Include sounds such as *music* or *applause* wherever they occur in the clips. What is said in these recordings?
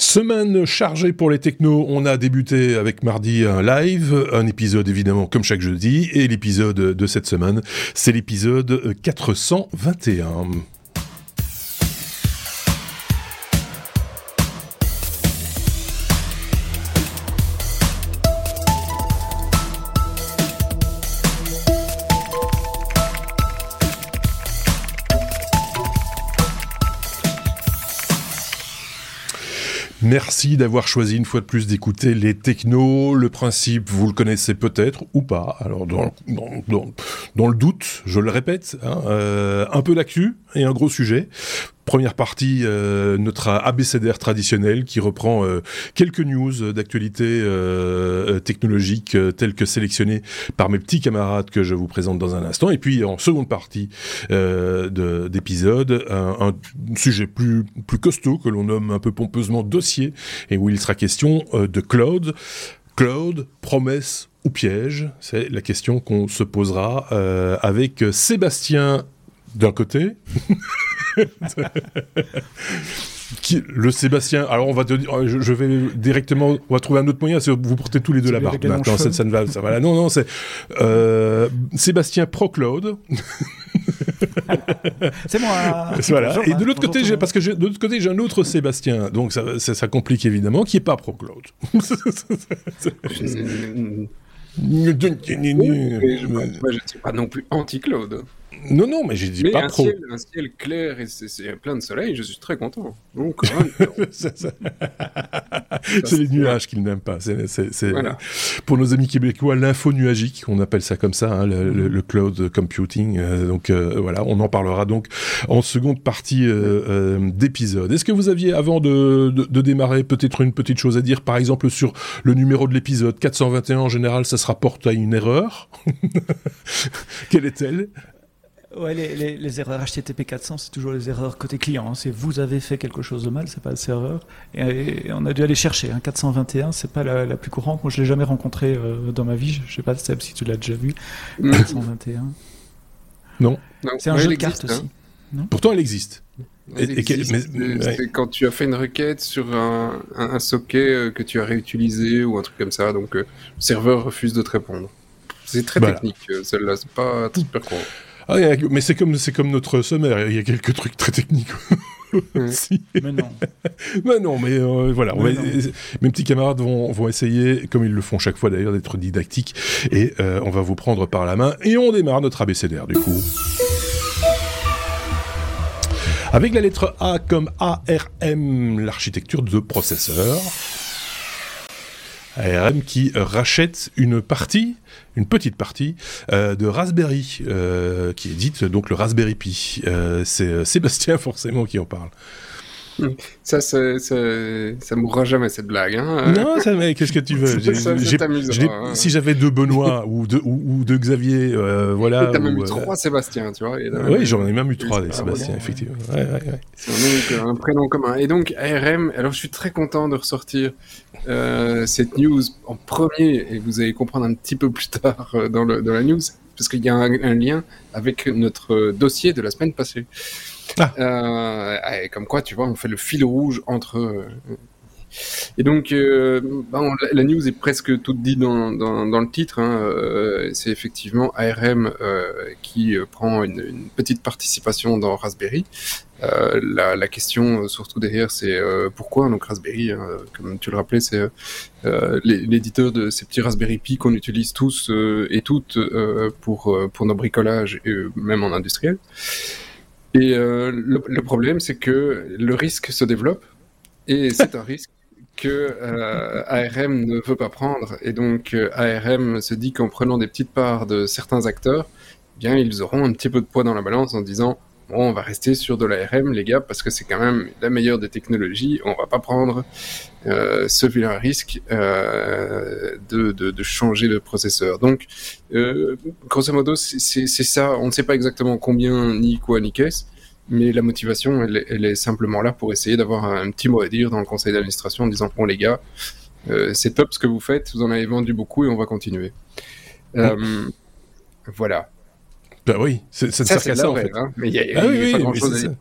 Semaine chargée pour les technos. On a débuté avec mardi un live, un épisode évidemment comme chaque jeudi, et l'épisode de cette semaine, c'est l'épisode 421. Merci d'avoir choisi une fois de plus d'écouter les technos. Le principe, vous le connaissez peut-être ou pas. Alors, dans, le doute, je le répète, hein, euh, un peu d'actu et un gros sujet. Première partie, euh, notre ABCDR traditionnel qui reprend euh, quelques news d'actualité euh, technologique telles que sélectionnées par mes petits camarades que je vous présente dans un instant. Et puis en seconde partie d'épisode, un, un, sujet plus, plus costaud que l'on nomme un peu pompeusement dossier et où il sera question de cloud. Cloud, promesse ou piège C'est la question qu'on se posera avec Sébastien d'un côté. *laughs* le Sébastien, alors on va te dire, je, vais directement, on va trouver un autre moyen, c'est vous portez tous les deux la barbe. Maintenant, ça, ça, ne va, ça va Non, non, c'est euh, Sébastien Procloud. c'est moi. Voilà. Et de l'autre côté, parce que de l'autre côté, j'ai un autre Sébastien, donc ça, ça, complique évidemment, qui est pas Procloud. Moi, je ne suis pas non plus anti-Claude. Non, non, mais j'ai dit pas un pro. Ciel, un ciel clair et c'est plein de soleil, je suis très content. Donc, *laughs* c'est les nuages qu'ils n'aiment pas. C'est pour nos amis québécois l'info nuagique, on appelle ça comme ça, hein, le, cloud computing. Euh, donc euh, voilà, on en parlera donc en seconde partie euh, d'épisode. Est-ce que vous aviez, avant de, de démarrer, peut-être une petite chose à dire, par exemple sur le numéro de l'épisode 421 en général, ça se rapporte à une erreur? *laughs* Quelle est-elle? Ouais, les, erreurs HTTP 400, c'est toujours les erreurs côté client. Hein. C'est vous avez fait quelque chose de mal, c'est pas le serveur. Et, on a dû aller chercher. Hein. 421, c'est pas la, plus courante. Moi, je l'ai jamais rencontré euh, dans ma vie. Je sais pas, Seb, si tu l'as déjà vu. 421. Mm. Non. C'est un jeu de cartes aussi. Hein. Pourtant, elle existe. C'est quand tu as fait une requête sur un, socket euh, que tu as réutilisé ou un truc comme ça, donc euh, le serveur refuse de te répondre. C'est très technique, celle-là, c'est pas super courant. Ah, mais c'est comme, c'est comme notre sommaire, il y a quelques trucs très techniques. *laughs* Mais non. *laughs* mais non, mais euh, voilà. mes petits camarades vont, vont essayer, comme ils le font chaque fois d'ailleurs, d'être didactiques. Et euh, on va vous prendre par la main. Et on démarre notre abécédaire du coup. Avec la lettre A comme ARM, l'architecture de processeur. ARM qui rachète une partie une petite partie euh, de Raspberry, euh, qui édite donc le Raspberry Pi. Euh, c'est Sébastien *laughs* forcément qui en parle. *laughs* Ça, ça, ça, ça mourra jamais cette blague. Hein non, ça, mais qu'est-ce que tu veux? *laughs* Hein. Si j'avais deux Benoît ou deux, ou, deux Xavier, euh, voilà. T'as même eu trois Sébastien, tu vois. Oui, j'en ai même eu trois des Sébastien, effectivement. Ouais, ouais, C'est un, prénom commun. Et donc ARM. Alors, je suis très content de ressortir euh, cette news en premier, et vous allez comprendre un petit peu plus tard euh, dans, le, dans la news, parce qu'il y a un, lien avec notre dossier de la semaine passée. Ah. Euh, comme quoi, tu vois, on fait le fil rouge entre. Euh, et donc, euh, la news est presque toute dit dans, dans, le titre. Hein, c'est effectivement ARM qui prend une, petite participation dans Raspberry. La, question surtout derrière, c'est pourquoi? Donc Raspberry, hein, comme tu le rappelais, c'est l'éditeur de ces petits Raspberry Pi qu'on utilise tous et toutes pour pour nos bricolages et même en industriel. Et euh, le, problème, c'est que le risque se développe, et *laughs* c'est un risque que euh, ARM ne veut pas prendre. Et donc euh, ARM se dit qu'en prenant des petites parts de certains acteurs, eh bien ils auront un petit peu de poids dans la balance en disant on va rester sur de l'ARM, les gars, parce que c'est quand même la meilleure des technologies. On va pas prendre euh, ce vilain risque euh, de, de, changer de processeur. Donc, euh, grosso modo, c'est ça. On ne sait pas exactement combien, ni quoi, ni qu'est-ce. Mais la motivation, elle, elle, est simplement là pour essayer d'avoir un petit mot à dire dans le conseil d'administration en disant bon les gars, c'est top ce que vous faites, vous en avez vendu beaucoup et on va continuer. Voilà. Bah oui, ça ne sert qu'à ça en fait. Hein, mais il y a, ah, oui, pas grand chose à dire.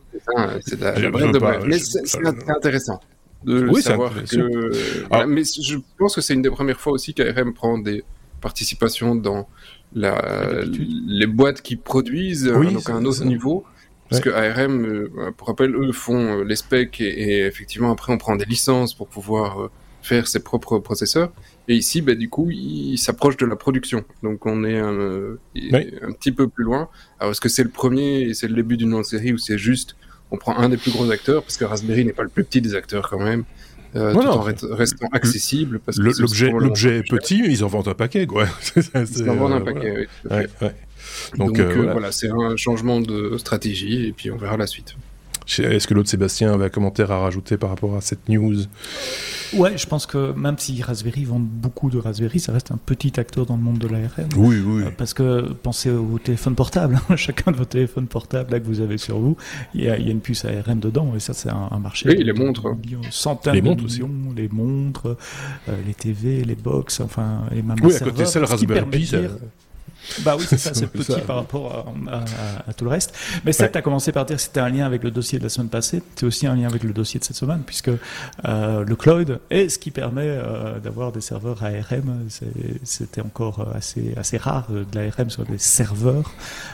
C'est de Mais c'est intéressant. de savoir que. mais je pense que c'est une des premières fois aussi qu'ARM prend des participations dans la, les boîtes qui produisent, donc à un autre niveau. Parce que ARM, euh, pour rappel, eux font euh, les specs et, effectivement après on prend des licences pour pouvoir euh, faire ses propres processeurs. Et ici, bah, du coup, il s'approche de la production. Donc on est un, un petit peu plus loin. Alors est-ce que c'est le premier et c'est le début d'une autre série ou c'est juste on prend un des plus gros acteurs parce que Raspberry n'est pas le plus petit des acteurs quand même. Euh, tout en restant accessible. L'objet est petit, mais ils en vendent un paquet, quoi. *laughs* ils en vendent un paquet, oui. Donc, euh, voilà, c'est un changement de stratégie et puis on verra la suite. Est-ce que l'autre Sébastien avait un commentaire à rajouter par rapport à cette news? Ouais, je pense que même si Raspberry vend beaucoup de Raspberry, ça reste un petit acteur dans le monde de l'ARM. Oui, oui. Euh, parce que pensez au téléphone portable. Hein. *laughs* Chacun de vos téléphones portables là, que vous avez sur vous, il y a, une puce ARM dedans et ça, c'est un, marché. Oui, les montres. Centaines les montres de millions, aussi. les montres, euh, les TV, les box, enfin, et même Oui, à côté de ça, le Raspberry Pi, bah oui, c'est ça, c'est petit par rapport à, tout le reste. Mais ça, tu as commencé par dire que c'était un lien avec le dossier de la semaine passée. C'est aussi un lien avec le dossier de cette semaine, puisque euh, le cloud est ce qui permet euh, d'avoir des serveurs ARM. C'était encore assez, assez rare de l'ARM sur des serveurs.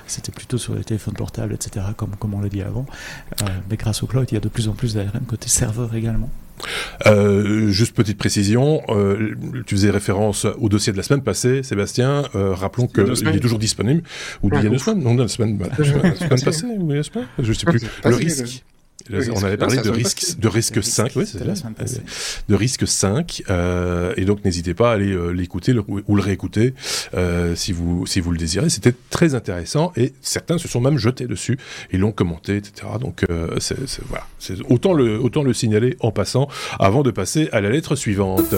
C'était plutôt sur les téléphones portables, etc., comme, comme on l'a dit avant. Euh, mais grâce au cloud, il y a de plus en plus d'ARM côté serveur également. Euh, juste petite précision, euh, tu faisais référence au dossier de la semaine passée, Sébastien. Euh, rappelons qu'il est toujours disponible. Ou il y a deux semaines Non, la semaine, la semaine passée, ou la semaine Je sais plus. Le risque on avait parlé de risque, de risque 5, oui, c'est de risque 5, euh, et donc n'hésitez pas à aller euh, l'écouter ou le réécouter euh, si vous si vous le désirez. C'était très intéressant et certains se sont même jetés dessus et l'ont commenté, etc. Donc voilà, autant le autant le signaler en passant avant de passer à la lettre suivante.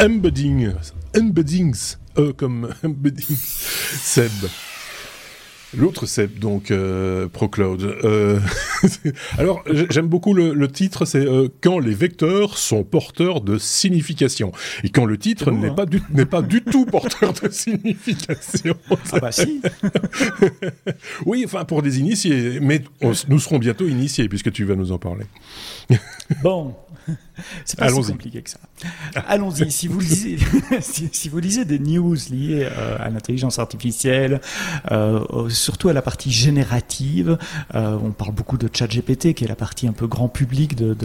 Embedding, embeddings, comme embedding, Seb. L'autre c'est donc euh, ProCloud. Euh, *laughs* alors j'aime beaucoup le, titre, c'est euh, quand les vecteurs sont porteurs de signification et quand le titre n'est hein. pas du pas du tout porteur de signification. Ah bah si. *laughs* oui, enfin pour des initiés, mais nous serons bientôt initiés puisque tu vas nous en parler. bon, *laughs* c'est pas si compliqué que ça. *laughs* Allons-y. Si vous lisez, *laughs* si, vous lisez des news liées euh, à l'intelligence artificielle, euh, surtout à la partie générative, euh, on parle beaucoup de ChatGPT, qui est la partie un peu grand public de,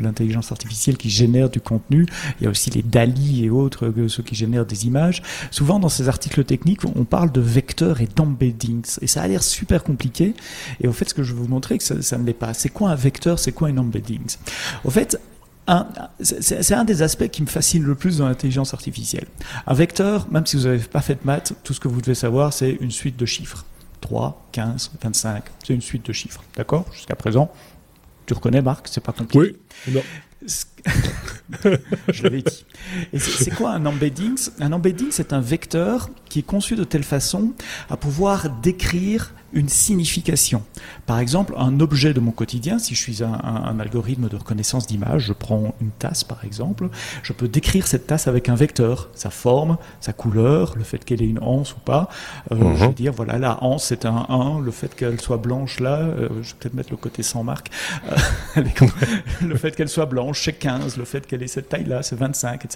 l'intelligence artificielle qui génère du contenu. Il y a aussi les DALI et autres, ceux qui génèrent des images. Souvent, dans ces articles techniques, on parle de vecteurs et d'embeddings, et ça a l'air super compliqué. Et au fait, ce que je vais vous montrer, que ça, ça ne l'est pas. C'est quoi un vecteur? C'est quoi un embeddings Au fait, c'est un des aspects qui me fascine le plus dans l'intelligence artificielle. Un vecteur, même si vous n'avez pas fait de maths, tout ce que vous devez savoir, c'est une suite de chiffres. 3, 15, 25, c'est une suite de chiffres. D'accord? Jusqu'à présent, tu reconnais, Marc, c'est pas compliqué. Oui. Non. *laughs* je l'avais dit. Et c'est quoi un embedding? Un embedding, c'est un vecteur qui est conçu de telle façon à pouvoir décrire une signification. Par exemple, un objet de mon quotidien, si je suis un, algorithme de reconnaissance d'image, je prends une tasse par exemple, je peux décrire cette tasse avec un vecteur, sa forme, sa couleur, le fait qu'elle ait une anse ou pas. Euh, mhm. Je vais dire, voilà, la anse c'est un 1, le fait qu'elle soit blanche là, euh, je vais peut-être mettre le côté sans marque, euh, *laughs* le fait qu'elle soit blanche c'est 15, le fait qu'elle ait cette taille là c'est 25, etc.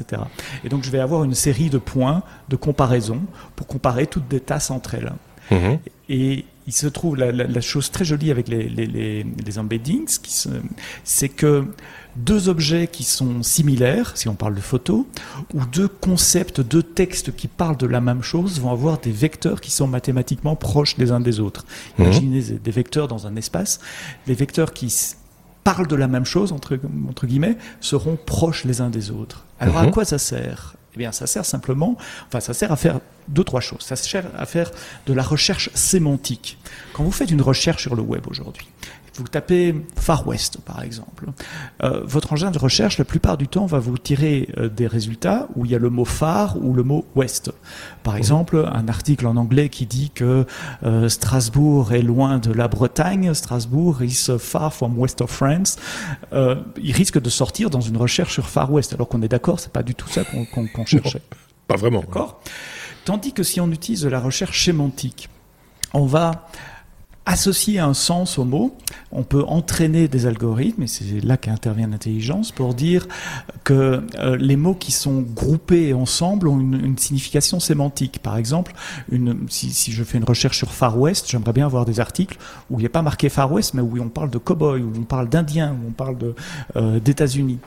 Et donc je vais avoir une série de points de comparaison pour comparer toutes des tasses entre elles. Mhm. Et il se trouve la, chose très jolie avec les, les, embeddings, c'est que deux objets qui sont similaires, si on parle de photos, ou deux concepts, deux textes qui parlent de la même chose, vont avoir des vecteurs qui sont mathématiquement proches les uns des autres. Mhm. Imaginez des vecteurs dans un espace, les vecteurs qui parlent de la même chose, entre, entre guillemets, seront proches les uns des autres. Alors à mhm. quoi ça sert? Eh bien, ça sert simplement, enfin, ça sert à faire deux, trois choses. Ça sert à faire de la recherche sémantique. Quand vous faites une recherche sur le web aujourd'hui, vous tapez Far West, par exemple. Euh, votre engin de recherche, la plupart du temps, va vous tirer euh, des résultats où il y a le mot Far ou le mot West. Par exemple, un article en anglais qui dit que euh, Strasbourg est loin de la Bretagne, Strasbourg is far from west of France. il risque de sortir dans une recherche sur Far West, alors qu'on est d'accord, c'est pas du tout ça qu'on cherchait. pas vraiment. D'accord? Tandis que si on utilise la recherche sémantique, on va associer un sens au mot, on peut entraîner des algorithmes, et c'est là qu'intervient l'intelligence, pour dire que euh, les mots qui sont groupés ensemble ont une, signification sémantique. Par exemple, si, je fais une recherche sur Far West, j'aimerais bien avoir des articles où il n'y a pas marqué Far West, mais où on parle de cow-boy, où on parle d'Indiens, où on parle euh, d'États-Unis.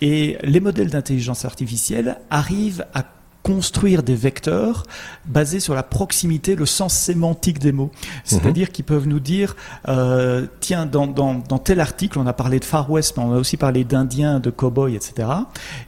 Et les modèles d'intelligence artificielle arrivent à construire des vecteurs basés sur la proximité, le sens sémantique des mots. C'est-à-dire qu'ils peuvent nous dire, euh, tiens, dans, dans, tel article, on a parlé de Far West, mais on a aussi parlé d'Indiens, de cow-boys, etc.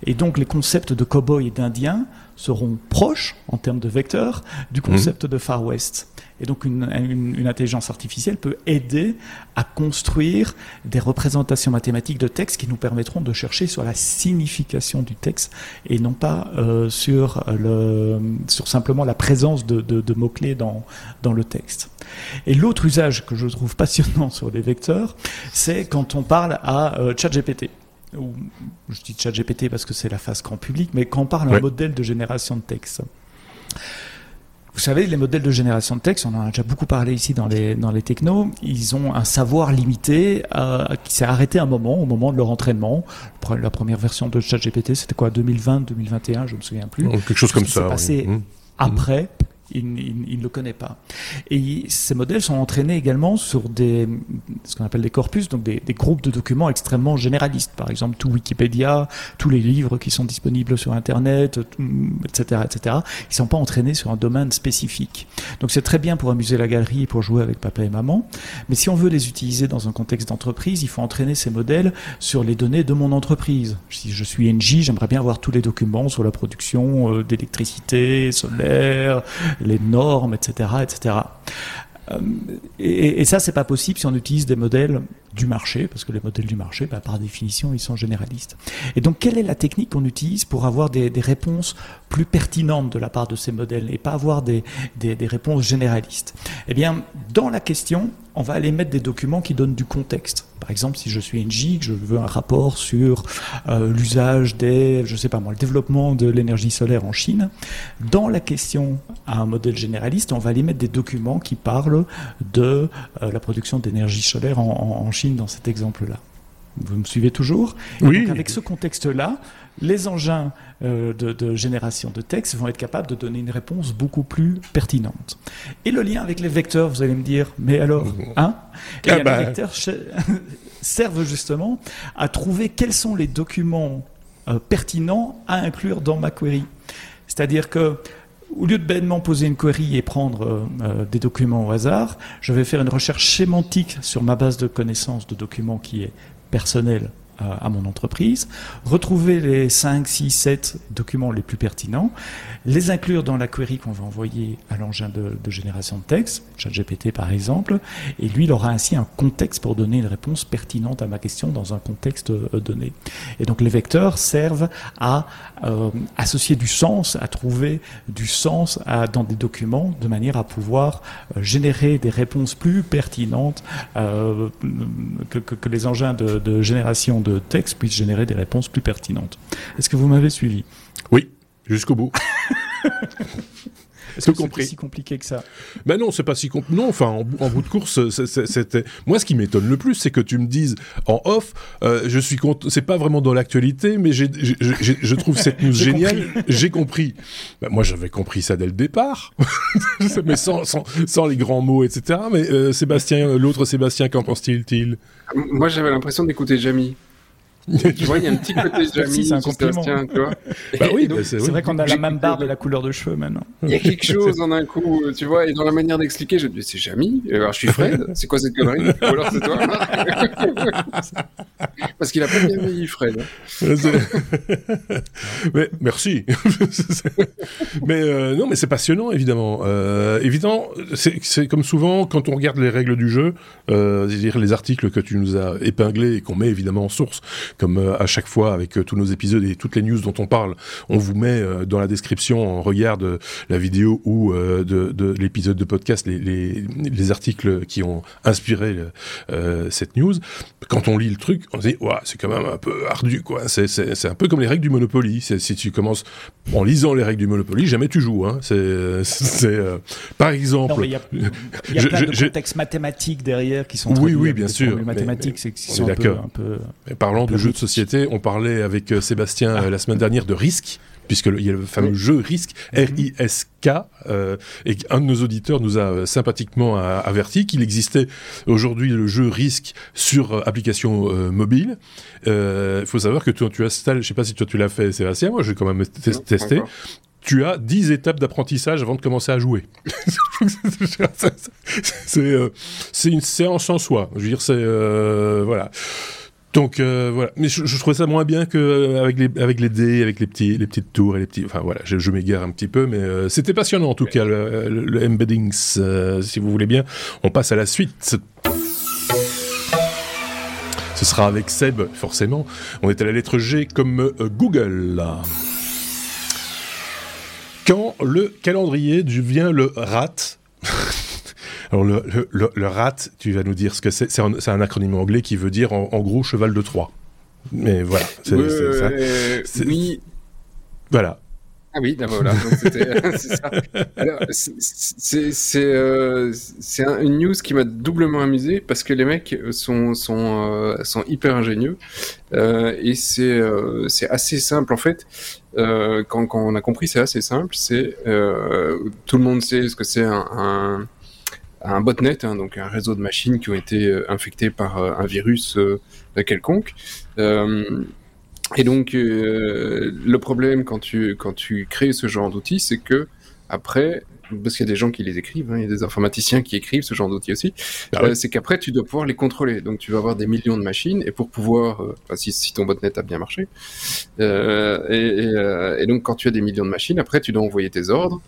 Et donc les concepts de cow-boy et d'Indiens seront proches en termes de vecteurs du concept de Far West. Et donc une, une, intelligence artificielle peut aider à construire des représentations mathématiques de texte qui nous permettront de chercher sur la signification du texte et non pas euh, sur, le, sur simplement la présence de, de, de mots-clés dans, dans le texte. Et l'autre usage que je trouve passionnant *laughs* sur les vecteurs, c'est quand on parle à euh, ChatGPT ou je dis ChatGPT parce que c'est la phase grand public, mais quand on parle d'un modèle de génération de texte. Vous savez, les modèles de génération de texte, on en a déjà beaucoup parlé ici dans les, dans les technos, ils ont un savoir limité euh, qui s'est arrêté un moment, au moment de leur entraînement. La première version de ChatGPT, c'était quoi 2020, 2021, je ne me souviens plus. Quelque chose comme ça. passé mmh. après il, ne le connaît pas. Et ces modèles sont entraînés également sur des, ce qu'on appelle des corpus, donc des, groupes de documents extrêmement généralistes. Par exemple, tout Wikipédia, tous les livres qui sont disponibles sur Internet, etc., etc. Ils sont pas entraînés sur un domaine spécifique. Donc c'est très bien pour amuser la galerie et pour jouer avec papa et maman. Mais si on veut les utiliser dans un contexte d'entreprise, il faut entraîner ces modèles sur les données de mon entreprise. Si je suis NJ, j'aimerais bien avoir tous les documents sur la production euh, d'électricité solaire, les normes, etc., etc. Euh, et, et, ça, c'est pas possible si on utilise des modèles du marché, parce que les modèles du marché, bah, par définition, ils sont généralistes. Et donc, quelle est la technique qu'on utilise pour avoir des, réponses plus pertinentes de la part de ces modèles et pas avoir des, réponses généralistes? Eh bien, dans la question, on va aller mettre des documents qui donnent du contexte. Par exemple, si je suis NG, je veux un rapport sur euh, l'usage des, je sais pas moi, le développement de l'énergie solaire en Chine. Dans la question à un modèle généraliste, on va aller mettre des documents qui parlent de euh, la production d'énergie solaire en Chine dans cet exemple-là. Vous me suivez toujours Oui. avec ce contexte-là, les engins euh, de, génération de texte vont être capables de donner une réponse beaucoup plus pertinente. Et le lien avec les vecteurs, vous allez me dire, mais alors, hein? Et ah bah. Les vecteurs *laughs* servent justement à trouver quels sont les documents euh, pertinents à inclure dans ma query. C'est-à-dire que au lieu de bêtement poser une query et prendre euh, des documents au hasard, je vais faire une recherche sémantique sur ma base de connaissances de documents qui est personnelle à mon entreprise, retrouver les 5, 6, 7 documents les plus pertinents, les inclure dans la query qu'on va envoyer à l'engin de, génération de texte, ChatGPT par exemple, et lui, il aura ainsi un contexte pour donner une réponse pertinente à ma question dans un contexte euh, donné. Et donc les vecteurs servent à euh, associer du sens, à trouver du sens dans des documents, de manière à pouvoir euh, générer des réponses plus pertinentes que, les engins de, de génération de de texte puisse générer des réponses plus pertinentes. Est-ce que vous m'avez suivi? Oui, jusqu'au bout. Est-ce que c'est si compliqué que ça? Ben non, c'est pas si compliqué. Non, enfin, en, bout de course, c'était. Moi, ce qui m'étonne le plus, c'est que tu me dises en off, euh, je suis content. C'est pas vraiment dans l'actualité, mais je trouve cette news *laughs* géniale. J'ai compris. Ben, moi, j'avais compris ça dès le départ, *laughs* mais sans, sans, les grands mots, etc. Mais euh, Sébastien, l'autre Sébastien, qu'en pense-t-il Moi, j'avais l'impression d'écouter Jamie *laughs* tu vois, il y a un petit côté Jamie, c'est un compliment. tu vois. *laughs* Bah oui, c'est vrai qu'on a la même barre de la couleur de cheveux maintenant. Il y a quelque *laughs* chose en un coup, tu vois, et dans la manière d'expliquer, je dis c'est Jamie, alors je suis Fred, c'est quoi cette connerie? Ou alors c'est toi? Parce qu'il a pas bien vieilli Fred. *laughs* mais merci. *laughs* mais euh, non, mais c'est passionnant évidemment. Euh, évidemment, c'est comme souvent quand on regarde les règles du jeu, euh, dire les articles que tu nous as épinglés et qu'on met évidemment en source comme à chaque fois avec tous nos épisodes et toutes les news dont on parle, on vous met dans la description, on regarde la vidéo ou de, de l'épisode de podcast, les, articles qui ont inspiré cette news. Quand on lit le truc, on se dit c'est quand même un peu ardu, quoi. C'est un peu comme les règles du Monopoly. Si tu commences en lisant les règles du Monopoly, jamais tu joues. Hein. C'est, euh, par exemple. Il y a, y a plein de contextes mathématiques derrière qui sont. Oui, oui, bien sûr. Les mathématiques, c'est qui sont un peu, un peu. parlant de jeux de société, on parlait avec euh, Sébastien ah. la semaine dernière de risque puisqu'il y a le fameux jeu mhm. R-I-S-K, euh, et un de nos auditeurs nous a euh, sympathiquement averti qu'il existait aujourd'hui le jeu Risque sur euh, application mobile. Il faut savoir que toi, tu installes, je ne sais pas si toi tu l'as fait, Sébastien, moi j'ai quand même testé. Tu as 10 étapes d'apprentissage avant de commencer à jouer. *laughs* c'est une séance en soi. Je veux dire, c'est voilà. Donc euh, voilà, mais je, je, trouvais ça moins bien que euh, avec les avec les dés, avec les petits les petites tours et les petits. Enfin voilà, je, je m'égare un petit peu, mais euh, c'était passionnant en tout cas le, le, embeddings, si vous voulez bien. On passe à la suite. Ce sera avec Seb, forcément. On est à la lettre G comme Google. Quand le calendrier devient le rat, *laughs* alors le, le, le, RAT, tu vas nous dire ce que c'est. C'est un, un, acronyme anglais qui veut dire en, gros cheval de Troie. Mais voilà. C'est, euh, oui. Voilà. Ah oui, voilà. *laughs* c'est c'est euh, une news qui m'a doublement amusé parce que les mecs sont, sont, euh, sont hyper ingénieux euh, et c'est c'est assez simple en fait. quand, quand on a compris, c'est assez simple. C'est tout le monde sait ce que c'est un, un un botnet, hein, donc un réseau de machines qui ont été euh, infectées par euh, un virus euh, quelconque. et donc, le problème quand tu, quand tu crées ce genre d'outils, c'est que après, parce qu'il y a des gens qui les écrivent, hein, il y a des informaticiens qui écrivent ce genre d'outils aussi, ah c'est qu'après tu dois pouvoir les contrôler. Donc tu vas avoir des millions de machines et pour pouvoir, si, si, ton botnet a bien marché, euh, et, et, donc quand tu as des millions de machines, après tu dois envoyer tes ordres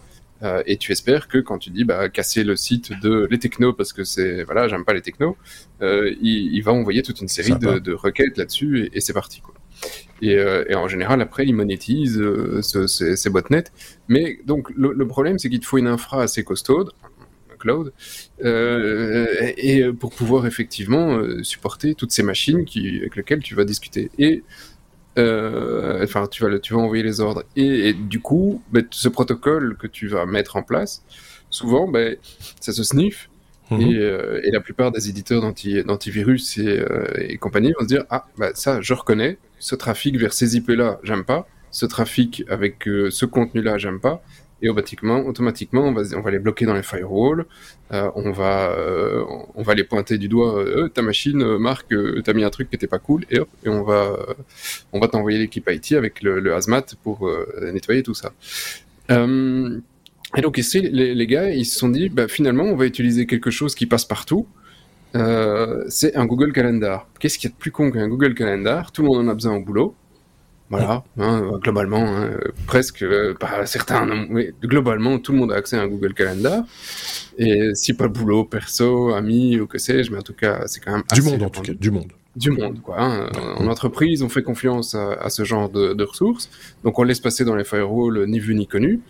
euh, et tu espères que quand tu dis bah, casser le site de les technos parce que c'est voilà j'aime pas les technos, euh, il, il, va envoyer toute une série de, de, requêtes là-dessus et, et c'est parti quoi. Et, euh, et, en général après il monétise euh, ce, ces, ces botnets. Mais donc le, le problème c'est qu'il te faut une infra assez costaude cloud et pour pouvoir effectivement supporter toutes ces machines qui, avec lesquelles tu vas discuter. Et enfin, tu vas, tu vas envoyer les ordres. Et, du coup, bah, ce protocole que tu vas mettre en place, souvent, bah, ça se sniffe. Mhm. Euh, et, la plupart des éditeurs d'antivirus et, euh, et, compagnie vont se dire Ah, bah, ça, je reconnais. Ce trafic vers ces IP-là, j'aime pas. Ce trafic avec ce contenu-là, j'aime pas et automatiquement, automatiquement on, va, les bloquer dans les firewalls, euh, on, va, euh, on va les pointer du doigt, euh, ta machine, Marc, t'as mis un truc qui était pas cool, et on va, on va t'envoyer l'équipe IT avec le, hazmat pour nettoyer tout ça. et donc ici, les, les, gars, ils se sont dit, bah, finalement, on va utiliser quelque chose qui passe partout, c'est un Google Calendar. Qu'est-ce qu'il y a de plus con qu'un Google Calendar? Tout le monde en a besoin au boulot. Voilà, hein, globalement, hein, presque, euh, pas certains, mais globalement, tout le monde a accès à un Google Calendar. Et si pas le boulot, perso, ami ou que sais-je, mais en tout cas, c'est quand même du monde en tout cas, du monde. Du monde, quoi. Hein. En entreprise, on fait confiance à, à ce genre de, de, ressources, donc on laisse passer dans les firewalls ni vu ni connu.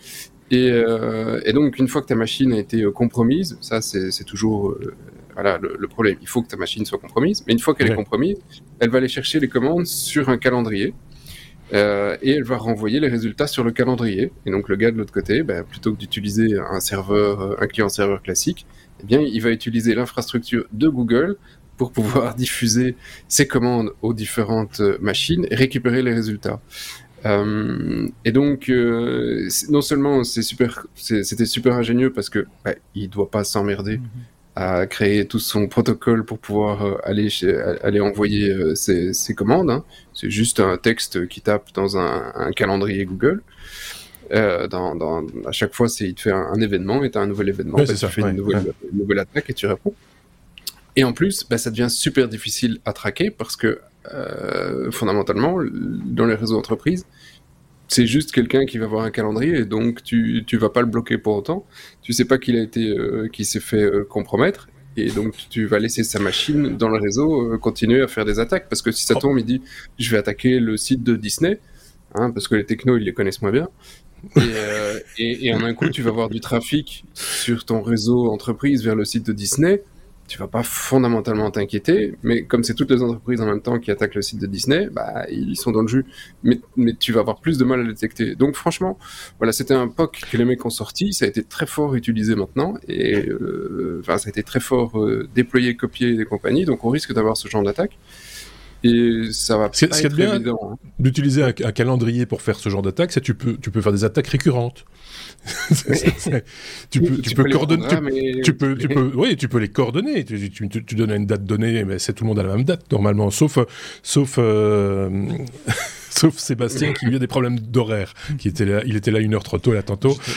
Et, euh, et donc, une fois que ta machine a été euh, compromise, ça c'est toujours euh, voilà le, le, problème. Il faut que ta machine soit compromise, mais une fois qu'elle ouais. est compromise, elle va aller chercher les commandes sur un calendrier. Euh, et elle va renvoyer les résultats sur le calendrier. Et donc le gars de l'autre côté, bah, plutôt que d'utiliser un serveur, euh, classique, eh bien il va utiliser l'infrastructure de Google pour pouvoir *laughs* diffuser ses commandes aux différentes euh, machines et récupérer les résultats. Et donc, non seulement c'était super ingénieux parce que bah, il doit pas s'emmerder mm -hmm à créer tout son protocole pour pouvoir euh, aller, chez, aller envoyer euh, ses, ses, commandes. Hein. C'est juste un texte qui tape dans un, un calendrier Google. Euh, dans, dans, à chaque fois, il te fait un, un événement et tu as un nouvel événement. Ouais, tu ça, fais ouais, une, nouvelle, ouais. une nouvelle attaque et tu réponds. Et en plus, bah, ça devient super difficile à traquer parce que euh, fondamentalement, dans les réseaux d'entreprise, c'est juste quelqu'un qui va voir un calendrier et donc tu tu vas pas le bloquer pour autant. Tu sais pas qu'il a été euh, s'est fait euh, compromettre et donc tu vas laisser sa machine dans le réseau euh, continuer à faire des attaques parce que si ça tombe, il dit je vais attaquer le site de Disney hein, parce que les technos ils les connaissent moins bien. Et, et, et en un coup, tu vas avoir du trafic sur ton réseau entreprise vers le site de Disney tu vas pas fondamentalement t'inquiéter, mais comme c'est toutes les entreprises en même temps qui attaquent le site de Disney, bah ils sont dans le jus, mais, tu vas avoir plus de mal à le détecter. Donc franchement, voilà, c'était un POC que les mecs ont sorti, ça a été très fort utilisé maintenant, et euh, ça a été très fort euh, déployé, copié des compagnies, donc on risque d'avoir ce genre d'attaque. Et ça va pas être bien évident. Hein. D'utiliser un, calendrier pour faire ce genre d'attaque, c'est tu peux, tu peux faire des attaques récurrentes. tu peux, tu, peux, coordonner, tu, peux, tu peux, oui, tu peux les coordonner. Tu, tu, donnes une date donnée, mais c'est tout le monde à la même date normalement, sauf, sauf. Euh, *laughs* sauf Sébastien qui lui a des problèmes d'horaire, qui était là, il était là une heure trop tôt là tantôt. *laughs*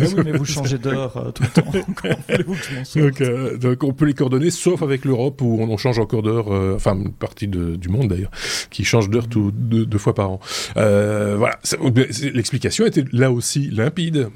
Ah oui, mais vous changez d'heure euh, tout le temps. *laughs* donc, euh, donc, on peut les coordonner, sauf avec l'Europe où on, change encore d'heure, euh, enfin une partie de, du monde d'ailleurs, qui change d'heure tout deux, deux, fois par an. voilà, l'explication était là aussi limpide.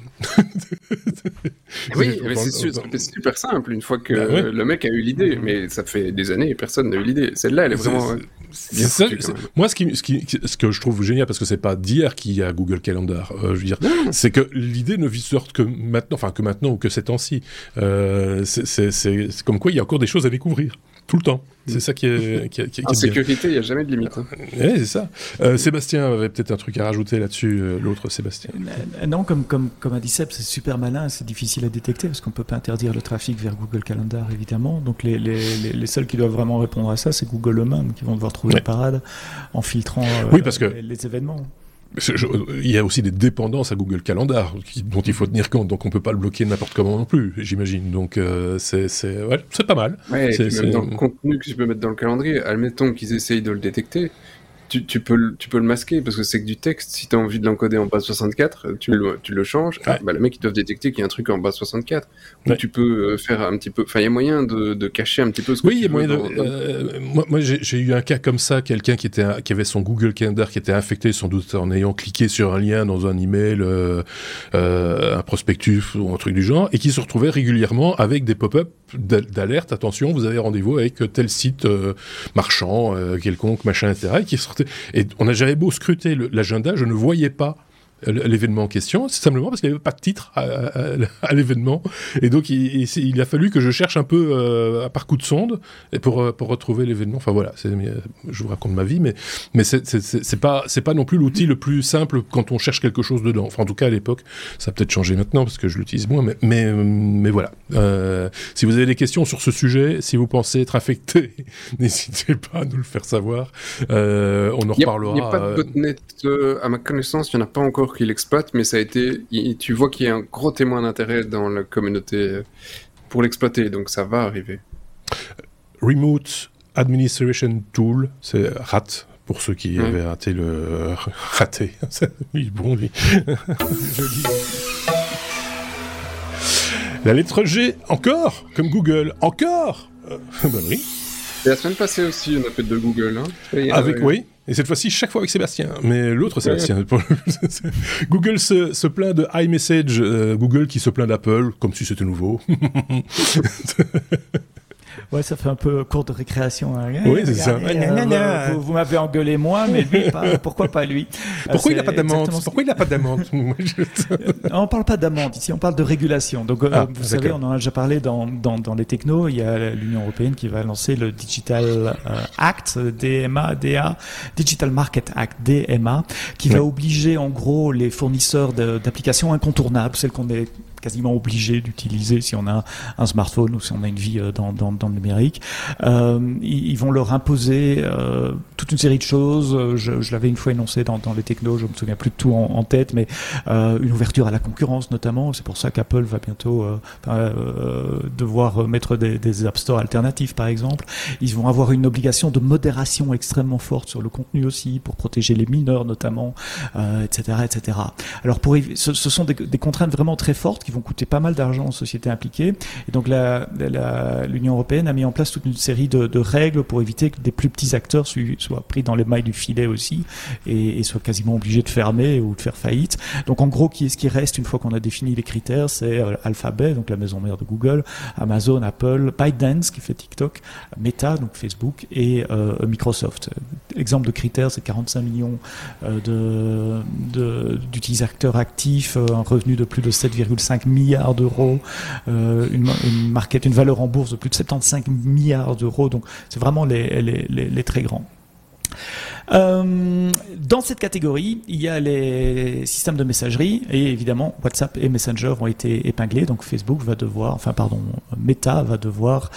oui, mais c'est super simple une fois que bah le mec a eu l'idée, mais ça fait des années et personne n'a eu l'idée. Celle-là, elle est vraiment. Ça, moi, ce, qui, ce, qui, ce, que je trouve génial, parce que c'est pas d'hier qu'il y a Google Calendar, euh, je veux dire, c'est que l'idée ne vit sorte que maintenant, enfin que maintenant ou que ces temps-ci. Euh, c'est comme quoi il y a encore des choses à découvrir tout le temps. C'est ça qui est. Qui, qui, en sécurité, il n'y a jamais de limite. Hein. Oui, c'est ça. Euh, Sébastien avait peut-être un truc à rajouter là-dessus, euh, l'autre Sébastien. Euh, non, comme, comme, comme a dit Seb, c'est super malin, c'est difficile à détecter parce qu'on ne peut pas interdire le trafic vers Google Calendar, évidemment. Donc les, les, les, seuls qui doivent vraiment répondre à ça, c'est Google eux-mêmes qui vont devoir trouver la parade en filtrant oui, parce que les événements il y a aussi des dépendances à Google Calendar dont il faut tenir compte, donc on peut pas le bloquer n'importe comment non plus, j'imagine. Donc euh, c'est c'est ouais, pas mal. Ouais, même dans le contenu que tu peux mettre dans le calendrier, admettons qu'ils essayent de le détecter, tu, peux, le, tu peux le masquer parce que c'est que du texte. Si tu as envie de l'encoder en base 64, tu le, tu le changes. Ah, bah, les mecs, ils doivent détecter qu'il y a un truc en base 64. Donc tu peux euh, faire un petit peu. Enfin, il y a moyen de, de, cacher un petit peu ce que oui, il y a moyen de. Euh, moi, moi j'ai eu un cas comme ça, quelqu'un qui, était, qui avait son Google Calendar qui était infecté sans doute en ayant cliqué sur un lien dans un email, euh, euh, un prospectus ou un truc du genre, et qui se retrouvait régulièrement avec des pop-up d'alerte. Attention, vous avez rendez-vous avec tel site marchand, quelconque, machin, etc. Et qui sortait et on a j'avais beau scruter l'agenda, je ne voyais pas l'événement en question, c'est simplement parce qu'il n'y avait pas de titre à, l'événement. Et donc, il, a fallu que je cherche un peu euh, par coup de sonde pour, euh, pour retrouver l'événement. Enfin voilà, je vous raconte ma vie, mais, mais c'est pas, pas non plus l'outil le plus simple quand on cherche quelque chose dedans. Enfin, en tout cas, à l'époque, ça a peut-être changé maintenant parce que je l'utilise moins, mais, mais, mais voilà. Euh, si vous avez des questions sur ce sujet, si vous pensez être affecté, *laughs* n'hésitez pas à nous le faire savoir. on en reparlera. Il n'y a pas de botnet, à ma connaissance, il n'y en a pas encore qu'il exploite, mais ça a été, tu vois qu'il y a un gros témoin d'intérêt dans la communauté euh, pour l'exploiter, donc ça va arriver. Remote Administration Tool, c'est RAT pour ceux qui avaient raté le *laughs* raté. *laughs* oui, bon lui. *laughs* La lettre G, encore, comme Google, encore. Euh, ben oui. Et la semaine passée aussi, on a fait de Google. Hein. Avec, oui, et cette fois-ci, chaque fois avec Sébastien. Mais l'autre Sébastien. *laughs* Google se, se, plaint de iMessage, euh, Google qui se plaint d'Apple, comme si c'était nouveau. *laughs* Ouais, ça fait un peu cours de récréation. Hein. Oui, c'est ça. Euh, vous, m'avez engueulé moi, mais lui, *laughs* pourquoi pas lui? Pourquoi il n'a pas d'amende Pourquoi il n'a pas d'amende *laughs* On parle pas d'amende ici, on parle de régulation. Donc, euh, ah, vous savez, on en a déjà parlé dans, dans, dans les technos. Il y a l'Union européenne qui va lancer le Digital euh, Act, DMA, DA, Digital Market Act, DMA, qui va obliger en gros les fournisseurs d'applications incontournables, celles qu'on est quasiment obligé d'utiliser si on a un smartphone ou si on a une vie euh, dans, dans, dans le numérique. Euh, ils, vont leur imposer euh, toute une série de choses. Je, je l'avais une fois énoncé dans, dans les technos, je me souviens plus de tout en, tête, mais euh, une ouverture à la concurrence notamment. C'est pour ça qu'Apple va bientôt euh, euh, devoir mettre des, des App Store alternatifs, par exemple. Ils vont avoir une obligation de modération extrêmement forte sur le contenu aussi, pour protéger les mineurs notamment, etc., etc. Alors pour ce, ce sont des, des contraintes vraiment très fortes qui vont coûter pas mal d'argent aux sociétés impliquées. Et donc l'Union européenne a mis en place toute une série de, règles pour éviter que des plus petits acteurs soient pris dans les mailles du filet aussi et, soient quasiment obligés de fermer ou de faire faillite. Donc en gros, qui est ce qui reste une fois qu'on a défini les critères, c'est euh, Alphabet, donc la maison mère de Google, Amazon, Apple, ByteDance qui fait TikTok, Meta, donc Facebook, et euh, Microsoft. l'exemple de critères, c'est 45 millions d'utilisateurs actifs, un revenu de plus de 7,5 milliards d'euros, une, une, market, une valeur en bourse de plus de 75 milliards d'euros. Donc c'est vraiment les très grands. Euh, dans cette catégorie, il y a les systèmes de messagerie et évidemment WhatsApp et Messenger ont été épinglés. Donc Facebook va devoir, enfin pardon, Meta va devoir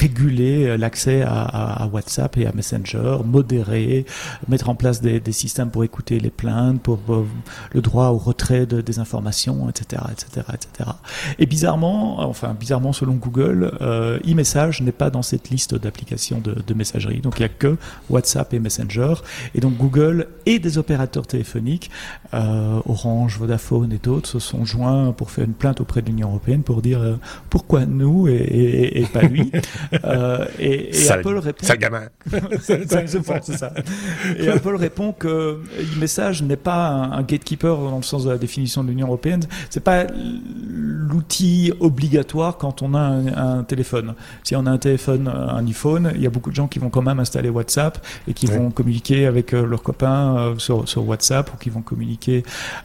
réguler l'accès à, WhatsApp et à Messenger, modérer, mettre en place des, systèmes pour écouter les plaintes, pour euh, le droit au retrait de, des informations, etc., etc., etc. Et bizarrement, enfin bizarrement selon Google, euh, e-message n'est pas dans cette liste d'applications de, de messagerie. Donc il n'y a que WhatsApp et Messenger. Et donc Google et des opérateurs téléphoniques, euh, Orange, Vodafone et d'autres, se sont joints pour faire une plainte auprès de l'Union européenne pour dire euh, pourquoi nous et, pas lui. *laughs* euh, et, et Apple répond. Ça gamin. *laughs* c'est ça. Et Apple répond que e-message n'est pas un, gatekeeper dans le sens de la définition de l'Union européenne. C'est pas l'outil obligatoire quand on a un, téléphone. Si on a un téléphone, un iPhone, il y a beaucoup de gens qui vont quand même installer WhatsApp et qui vont communiquer avec euh, leurs copains euh, sur, WhatsApp ou qui vont communiquer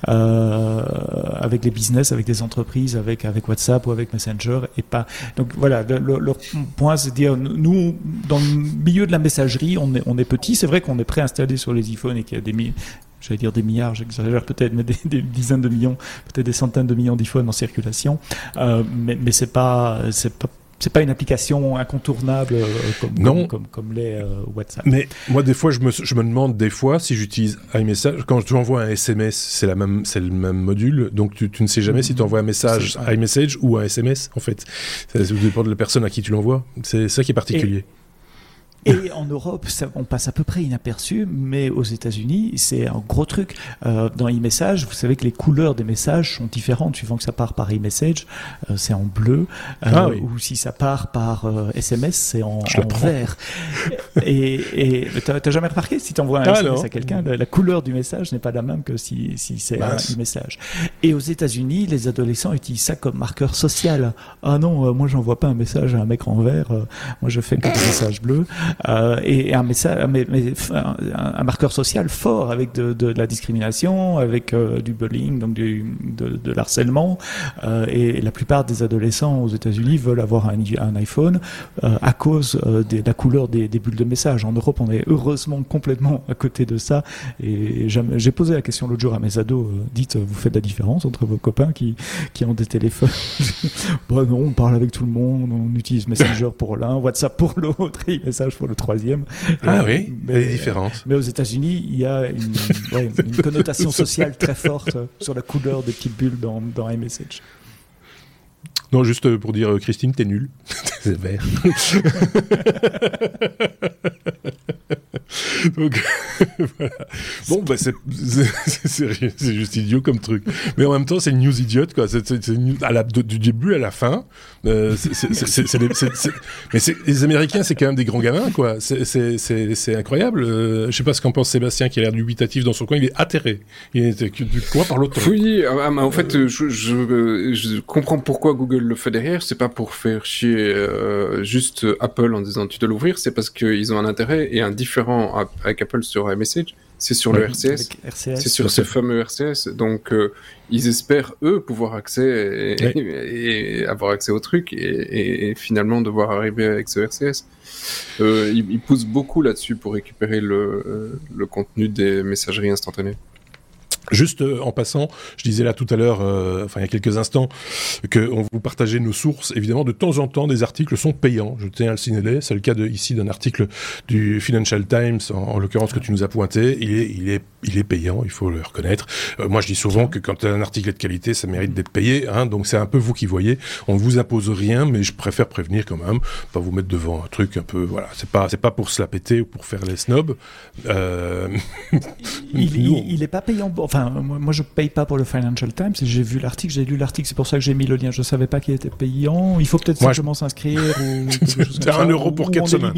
euh, avec les business, avec des entreprises, avec, avec WhatsApp ou avec Messenger et pas. Donc voilà, leur point c'est de dire, nous, dans le milieu de la messagerie, on est, petit. C'est vrai qu'on est pré-installé sur les iPhones et qu'il y a des j'allais dire des milliards, j'exagère peut-être, mais des, dizaines de millions, peut-être des centaines de millions d'iPhones en circulation. Mais mais c'est pas, c'est pas c'est pas une application incontournable euh, comme, non. comme, comme, les euh, WhatsApp. Mais moi, des fois, je me, je me demande des fois si j'utilise iMessage. Quand tu envoies un SMS, c'est la même, c'est le même module. Donc, tu, tu ne sais jamais si tu envoies un message iMessage ou un SMS, en fait. Ça dépend de la personne à qui tu l'envoies. C'est ça qui est particulier. Et en Europe, ça, on passe à peu près inaperçu, mais aux États-Unis, c'est un gros truc. Euh, dans e-message, vous savez que les couleurs des messages sont différentes suivant que ça part par e-message, euh, c'est en bleu, euh, ah ou si ça part par SMS, euh, c'est en, en vert. et et t'as jamais remarqué si tu envoies un ah, SMS à quelqu'un, la, couleur du message n'est pas la même que si, si c'est un e-message. Et aux États-Unis, les adolescents utilisent ça comme marqueur social. Ah non, moi j'envoie pas un message à un mec en vert, moi je fais que des messages bleus. *laughs* Euh, et, un message, mais, un, marqueur social fort avec de, de, de la discrimination, avec euh, du bullying, donc du, de, de l'harcèlement. Euh, et la plupart des adolescents aux États-Unis veulent avoir un, un iPhone à cause de la couleur des, des, bulles de message. En Europe, on est heureusement complètement à côté de ça. Et j'ai posé la question l'autre jour à mes ados. dites, vous faites la différence entre vos copains qui, qui ont des téléphones *laughs* Bon, non, on parle avec tout le monde, on utilise Messenger pour l'un, WhatsApp pour l'autre, *laughs* et message pour le troisième. Ah oui, mais, les différences. Mais aux États-Unis, il y a une, une, *laughs* connotation sociale très forte sur la couleur des petites bulles dans, dans iMessage. Non, juste pour dire, Christine, t'es nulle. *laughs* c'est *laughs* *laughs* vert. Bon, bah, c'est juste idiot comme truc. Mais en même temps, c'est une news idiote, quoi. C'est à la, du début à la fin. Euh, mais les Américains, c'est quand même des grands gamins, quoi. C'est incroyable. Euh, je sais pas ce qu'en pense Sébastien, qui a l'air dubitatif dans son coin. Il est atterré. Il est du coin par l'autre. Oui, ah, en fait, je, comprends pourquoi Google le fait derrière. C'est pas pour faire chier euh, juste Apple en disant tu dois l'ouvrir. C'est parce qu'ils ont un intérêt et un différent avec Apple sur iMessage, c'est sur le RCS. C'est sur ce fameux RCS. Donc, euh, ils espèrent, eux, pouvoir accès et, *laughs* avoir accès au truc et, finalement devoir arriver avec ce RCS. Euh, ils, poussent beaucoup là-dessus pour récupérer le, le contenu des messageries instantanées. Juste euh, en passant, je disais là tout à l'heure, euh, enfin il y a quelques instants, qu'on vous partageait nos sources. Évidemment, de temps en temps, des articles sont payants. Je tiens à le signaler. C'est le cas de, ici d'un article du Financial Times, en, l'occurrence que tu nous as pointé. Il est, il est, il est payant. Il faut le reconnaître. Euh, moi, je dis souvent que quand un article est de qualité, ça mérite d'être payé. Hein, donc c'est un peu vous qui voyez. On ne vous impose rien, mais je préfère prévenir quand même, pas vous mettre devant un truc un peu. Voilà, c'est pas, c'est pas pour se la péter ou pour faire les snobs. Euh... il, il, *laughs* il, est pas payant. Enfin, Enfin, moi, je paye pas pour le Financial Times. J'ai vu l'article, j'ai lu l'article, c'est pour ça que j'ai mis le lien. Je savais pas qu'il était payant. Il faut peut-être simplement s'inscrire ou C'est *laughs* un euro pour quatre semaines.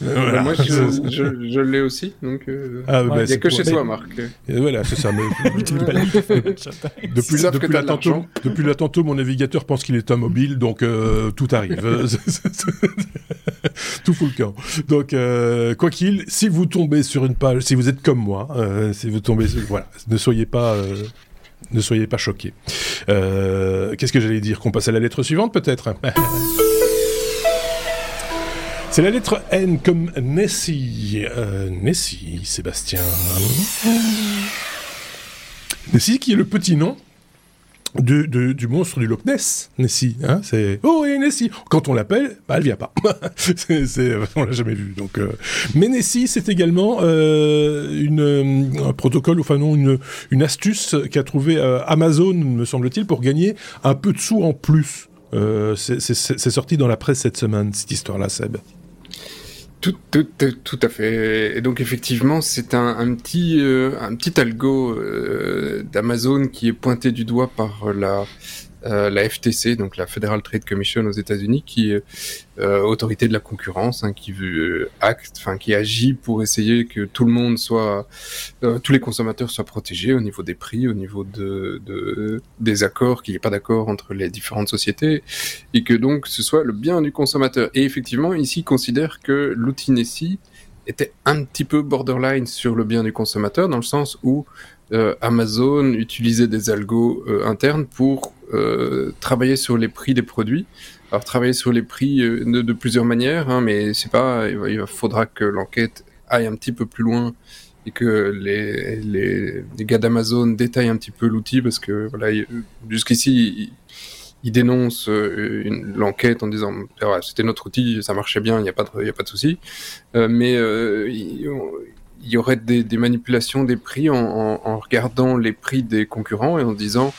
Voilà. Moi, je, *laughs* je, je l'ai aussi, donc euh, ah, bah, il n'y a que chez toi, Marc. Et voilà, c'est ça. Mais... *laughs* depuis, là, depuis, tantôt, depuis tantôt, mon navigateur pense qu'il est un mobile, donc euh, tout arrive. tout fout le camp. Donc, euh, quoi qu'il, si vous tombez sur une page, si vous êtes comme moi, euh, si vous tombez, sur, voilà, ne soyez pas, euh, ne soyez pas choqués. Qu'est-ce que j'allais dire? Qu'on passe à la lettre suivante, peut-être? *laughs* C'est la lettre N comme Nessie. Nessie, Sébastien. Nessie qui est le petit nom du, du, monstre du Loch Ness, Nessie. Hein, c'est oh et Nessie. Quand on l'appelle, bah, elle vient pas. *laughs* c'est, on l'a jamais vu. Donc, euh. mais Nessie, c'est également euh, une, euh, un protocole, enfin non, une, une astuce qu'a trouvé Amazon, me semble-t-il, pour gagner un peu de sous en plus. c'est, c'est sorti dans la presse cette semaine, cette histoire-là, Seb. Tout, tout, tout, à fait. Et donc effectivement, c'est un, un, petit, euh, un petit algo euh, d'Amazon qui est pointé du doigt par la, euh, la FTC, donc la Federal Trade Commission aux États-Unis, qui est euh, autorité de la concurrence, hein, qui veut acte, enfin qui agit pour essayer que tout le monde soit, euh, tous les consommateurs soient protégés au niveau des prix, au niveau de des accords, qu'il n'y ait pas d'accord entre les différentes sociétés, et que donc ce soit le bien du consommateur. Et effectivement, ici, considère que l'outil Nessie était un petit peu borderline sur le bien du consommateur, dans le sens où euh, Amazon utilisait des algos euh, internes pour euh, travailler sur les prix des produits. Alors travailler sur les prix euh, de, de, plusieurs manières, hein, mais c'est pas. Il faudra que l'enquête aille un petit peu plus loin et que les, les, les gars d'Amazon détaillent un petit peu l'outil parce que voilà, jusqu'ici ils, dénoncent l'enquête en disant c'était notre outil, ça marchait bien, il n'y a pas de, y a pas de souci, mais ils, il y aurait des, des, manipulations des prix en, en, en, regardant les prix des concurrents et en disant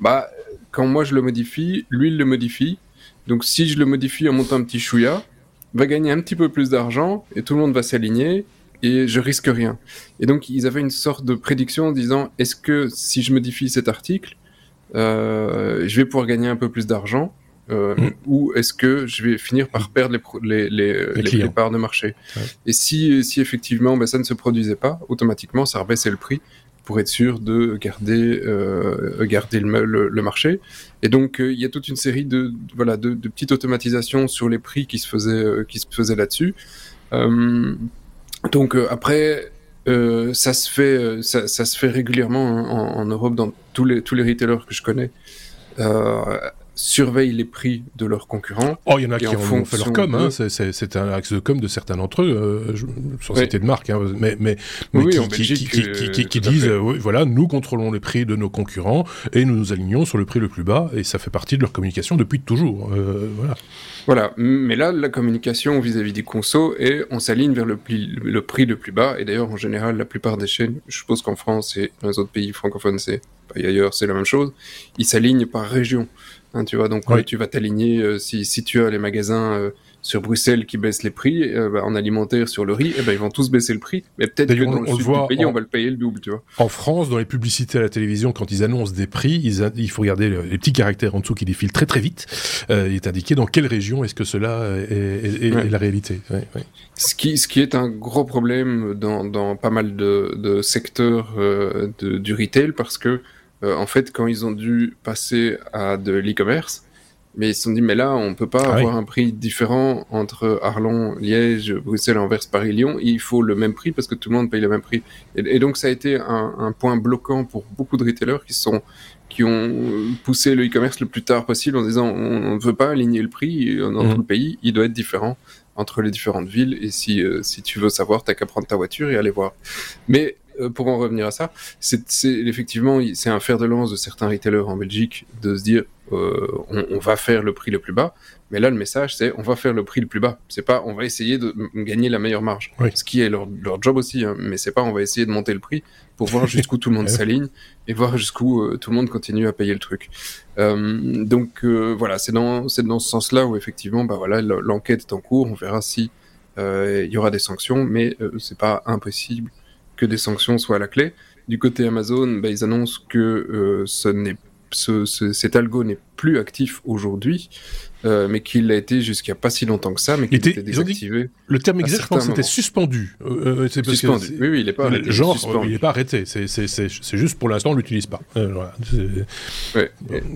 bah quand moi je le modifie, lui il le modifie. Donc si je le modifie en montant un petit chouïa, va gagner un petit peu plus d'argent et tout le monde va s'aligner et je risque rien. Et donc ils avaient une sorte de prédiction en disant est-ce que si je modifie cet article, euh, je vais pouvoir gagner un peu plus d'argent euh, mm. ou est-ce que je vais finir par perdre les, les, les, les parts de marché ouais. Et si, si effectivement ben, ça ne se produisait pas, automatiquement ça rebaissait le prix pour être sûr de garder, euh, garder le, le, le, marché. Et donc euh, il y a toute une série de, voilà, de, de, petites automatisations sur les prix qui se faisaient, euh, qui se faisaient là-dessus. Euh, donc après, ça, se fait, ça, ça, se fait régulièrement en, en, Europe dans tous les, tous les retailers que je connais. Euh, surveillent les prix de leurs concurrents. Oh, il y en a qui en ont fait leur com, hein. c'est un axe de com de certains d'entre eux, euh, je, sans citer de marque, hein, mais, mais, mais oui, qui, Belgique, qui, qui, qui, qui disent, euh, oui, voilà, nous contrôlons les prix de nos concurrents et nous nous alignons sur le prix le plus bas, et ça fait partie de leur communication depuis toujours. Euh, voilà. Voilà, mais là, la communication vis-à-vis -vis des consos, et on s'aligne vers le, le, prix le plus bas, et d'ailleurs, en général, la plupart des chaînes, je suppose qu'en France et dans les autres pays francophones, c'est, ailleurs, c'est la même chose, ils s'alignent par région. Hein, tu vois, donc oui. tu vas t'aligner euh, si, si tu as les magasins euh, sur Bruxelles qui baissent les prix euh, bah, en alimentaire sur le riz, eh ben ils vont tous baisser le prix. Mais peut-être que dans on, le sud voit, du pays, en, on va le payer le double, tu vois. En France, dans les publicités à la télévision, quand ils annoncent des prix, ils il faut regarder le, les petits caractères en dessous qui défilent très très vite. Euh, il est indiqué dans quelle région est-ce que cela est, est, est, ouais. est la réalité. Ouais, ouais. Ce qui, ce qui est un gros problème dans, dans pas mal de, de secteurs euh, de, du retail parce que euh, en fait, quand ils ont dû passer à de l'e-commerce, mais ils se sont dit, mais là, on peut pas ah avoir oui. un prix différent entre Arlon, Liège, Bruxelles, Anvers, Paris, Lyon. Il faut le même prix parce que tout le monde paye le même prix. Et, et donc, ça a été un, un, point bloquant pour beaucoup de retailers qui sont qui ont poussé le e-commerce le plus tard possible en disant on ne veut pas aligner le prix dans mmh. tout le pays, il doit être différent entre les différentes villes et si, euh, si tu veux savoir, t'as qu'à prendre ta voiture et aller voir. Mais pour en revenir à ça, c'est effectivement c'est un fer de lance de certains retailers en Belgique de se dire euh, on, on, va faire le prix le plus bas, mais là le message c'est on va faire le prix le plus bas. C'est pas on va essayer de gagner la meilleure marge, oui. ce qui est leur, leur job aussi, hein, mais c'est pas on va essayer de monter le prix pour voir jusqu'où tout le monde *laughs* s'aligne et voir jusqu'où euh, tout le monde continue à payer le truc. Euh, donc euh, voilà, c'est dans c'est dans ce sens-là où effectivement bah voilà l'enquête est en cours, on verra si euh, il y aura des sanctions, mais c'est pas impossible que des sanctions soient à la clé. Du côté Amazon, bah, ils annoncent que euh, ce n'est, ce, ce, cet algo n'est plus actif aujourd'hui, euh, mais qu'il l'a été jusqu'à pas si longtemps que ça, mais qu'il était, désactivé. le terme exact, c'était suspendu. Euh, c'est suspendu. oui, oui, il n'est pas arrêté. Genre, il n'est pas arrêté. C'est juste pour l'instant, on l'utilise pas. Voilà. Ouais.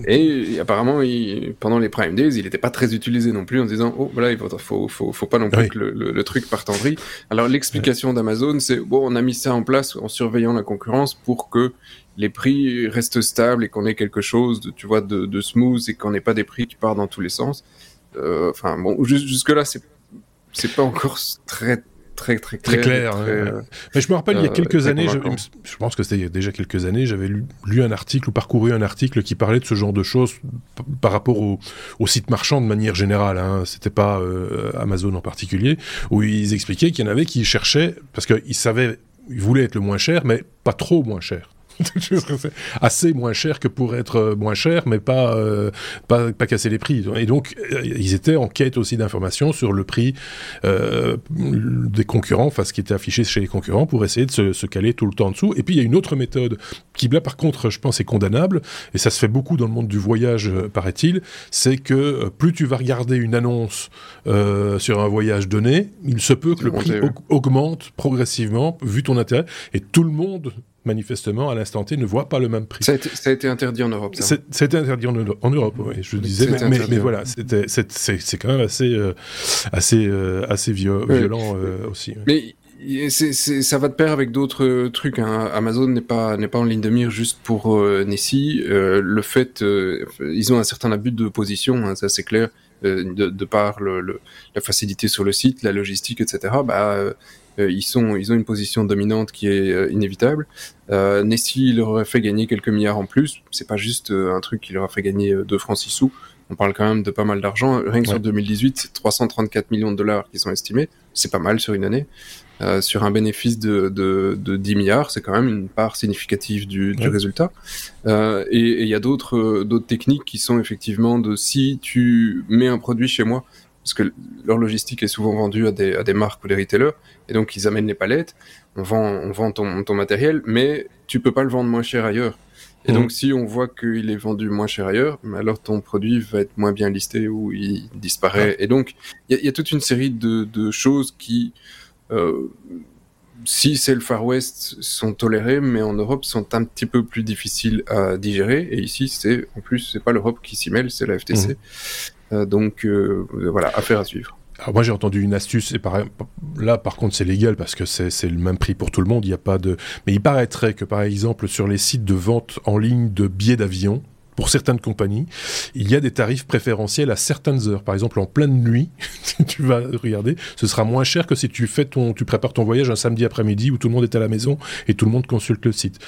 Et, apparemment, il, pendant les Prime Days, il n'était pas très utilisé non plus en disant, oh, voilà, il faut, faut, faut, pas non plus que le, le, truc parte en vrille. Alors, l'explication d'Amazon, c'est, bon, on a mis ça en place en surveillant la concurrence pour que les prix restent stables et qu'on ait quelque chose de, tu vois, de, smooth et qu'on n'ait pas des prix qui partent dans tous les sens. Euh, enfin, bon, jusque là, c'est c'est pas encore très très très clair. Très clair. Euh, Mais je me rappelle il y a euh, quelques années, je, pense que c'était il y a déjà quelques années, j'avais lu, un article ou parcouru un article qui parlait de ce genre de choses par rapport au, au site marchand de manière générale. Hein. C'était pas Amazon en particulier, où ils expliquaient qu'il y en avait qui cherchaient parce qu'ils savaient, ils voulaient être le moins cher, mais pas trop moins cher. *laughs* assez moins cher que pour être euh, moins cher, mais pas, euh, pas, pas casser les prix. Et donc, euh, ils étaient en quête aussi d'informations sur le prix des concurrents, enfin ce qui était affiché chez les concurrents, pour essayer de se, se, caler tout le temps en dessous. Et puis, il y a une autre méthode qui, là, par contre, je pense, est condamnable, et ça se fait beaucoup dans le monde du voyage, paraît-il, c'est que plus tu vas regarder une annonce sur un voyage donné, il se peut que le prix augmente progressivement, vu ton intérêt, et tout le monde manifestement, à l'instant T, ne voit pas le même prix. Ça a été, interdit en Europe, ça C'était interdit en, Europe, oui, je disais, mais, voilà, c'est quand même assez, euh, assez, euh, assez violent euh, aussi. Mais ça va de pair avec d'autres trucs. Hein. Amazon n'est pas n'est pas en ligne de mire juste pour Nessie. le fait, ils ont un certain abus de position, hein, ça c'est clair, de, par le, la facilité sur le site, la logistique, etc. Bah, euh, ils, sont, ils ont une position dominante qui est euh, inévitable. Euh, Nessie leur aurait fait gagner quelques milliards en plus. C'est pas juste un truc qui leur a fait gagner 2 francs 6 sous. On parle quand même de pas mal d'argent. Rien que sur 2018, c'est 334 millions de dollars qui sont estimés. C'est pas mal sur une année. sur un bénéfice de, de, de 10 milliards, c'est quand même une part significative du, du résultat. Euh, et il y a d'autres d'autres techniques qui sont effectivement de si tu mets un produit chez moi, parce que leur logistique est souvent vendue à des, à des marques ou des retailers, et donc ils amènent les palettes, on vend, on vend ton, ton matériel, mais tu peux pas le vendre moins cher ailleurs. Et donc, si on voit qu'il est vendu moins cher ailleurs, alors ton produit va être moins bien listé ou il disparaît. Et donc, il y, y, a toute une série de, de choses qui, euh, si c'est le Far West, sont tolérées, mais en Europe sont un petit peu plus difficiles à digérer. Et ici, c'est en plus, c'est pas l'Europe qui s'y mêle, c'est la FTC. Mmh. Euh, donc, euh, voilà, affaire à suivre. Alors moi j'ai entendu une astuce, et là par contre c'est légal parce que c'est le même prix pour tout le monde, il n'y a pas de... Mais il paraîtrait que par exemple sur les sites de vente en ligne de billets d'avion, pour certaines compagnies, il y a des tarifs préférentiels à certaines heures. Par exemple, en pleine nuit, *laughs* tu vas regarder, ce sera moins cher que si tu fais ton, tu prépares ton voyage un samedi après-midi où tout le monde est à la maison et tout le monde consulte le site.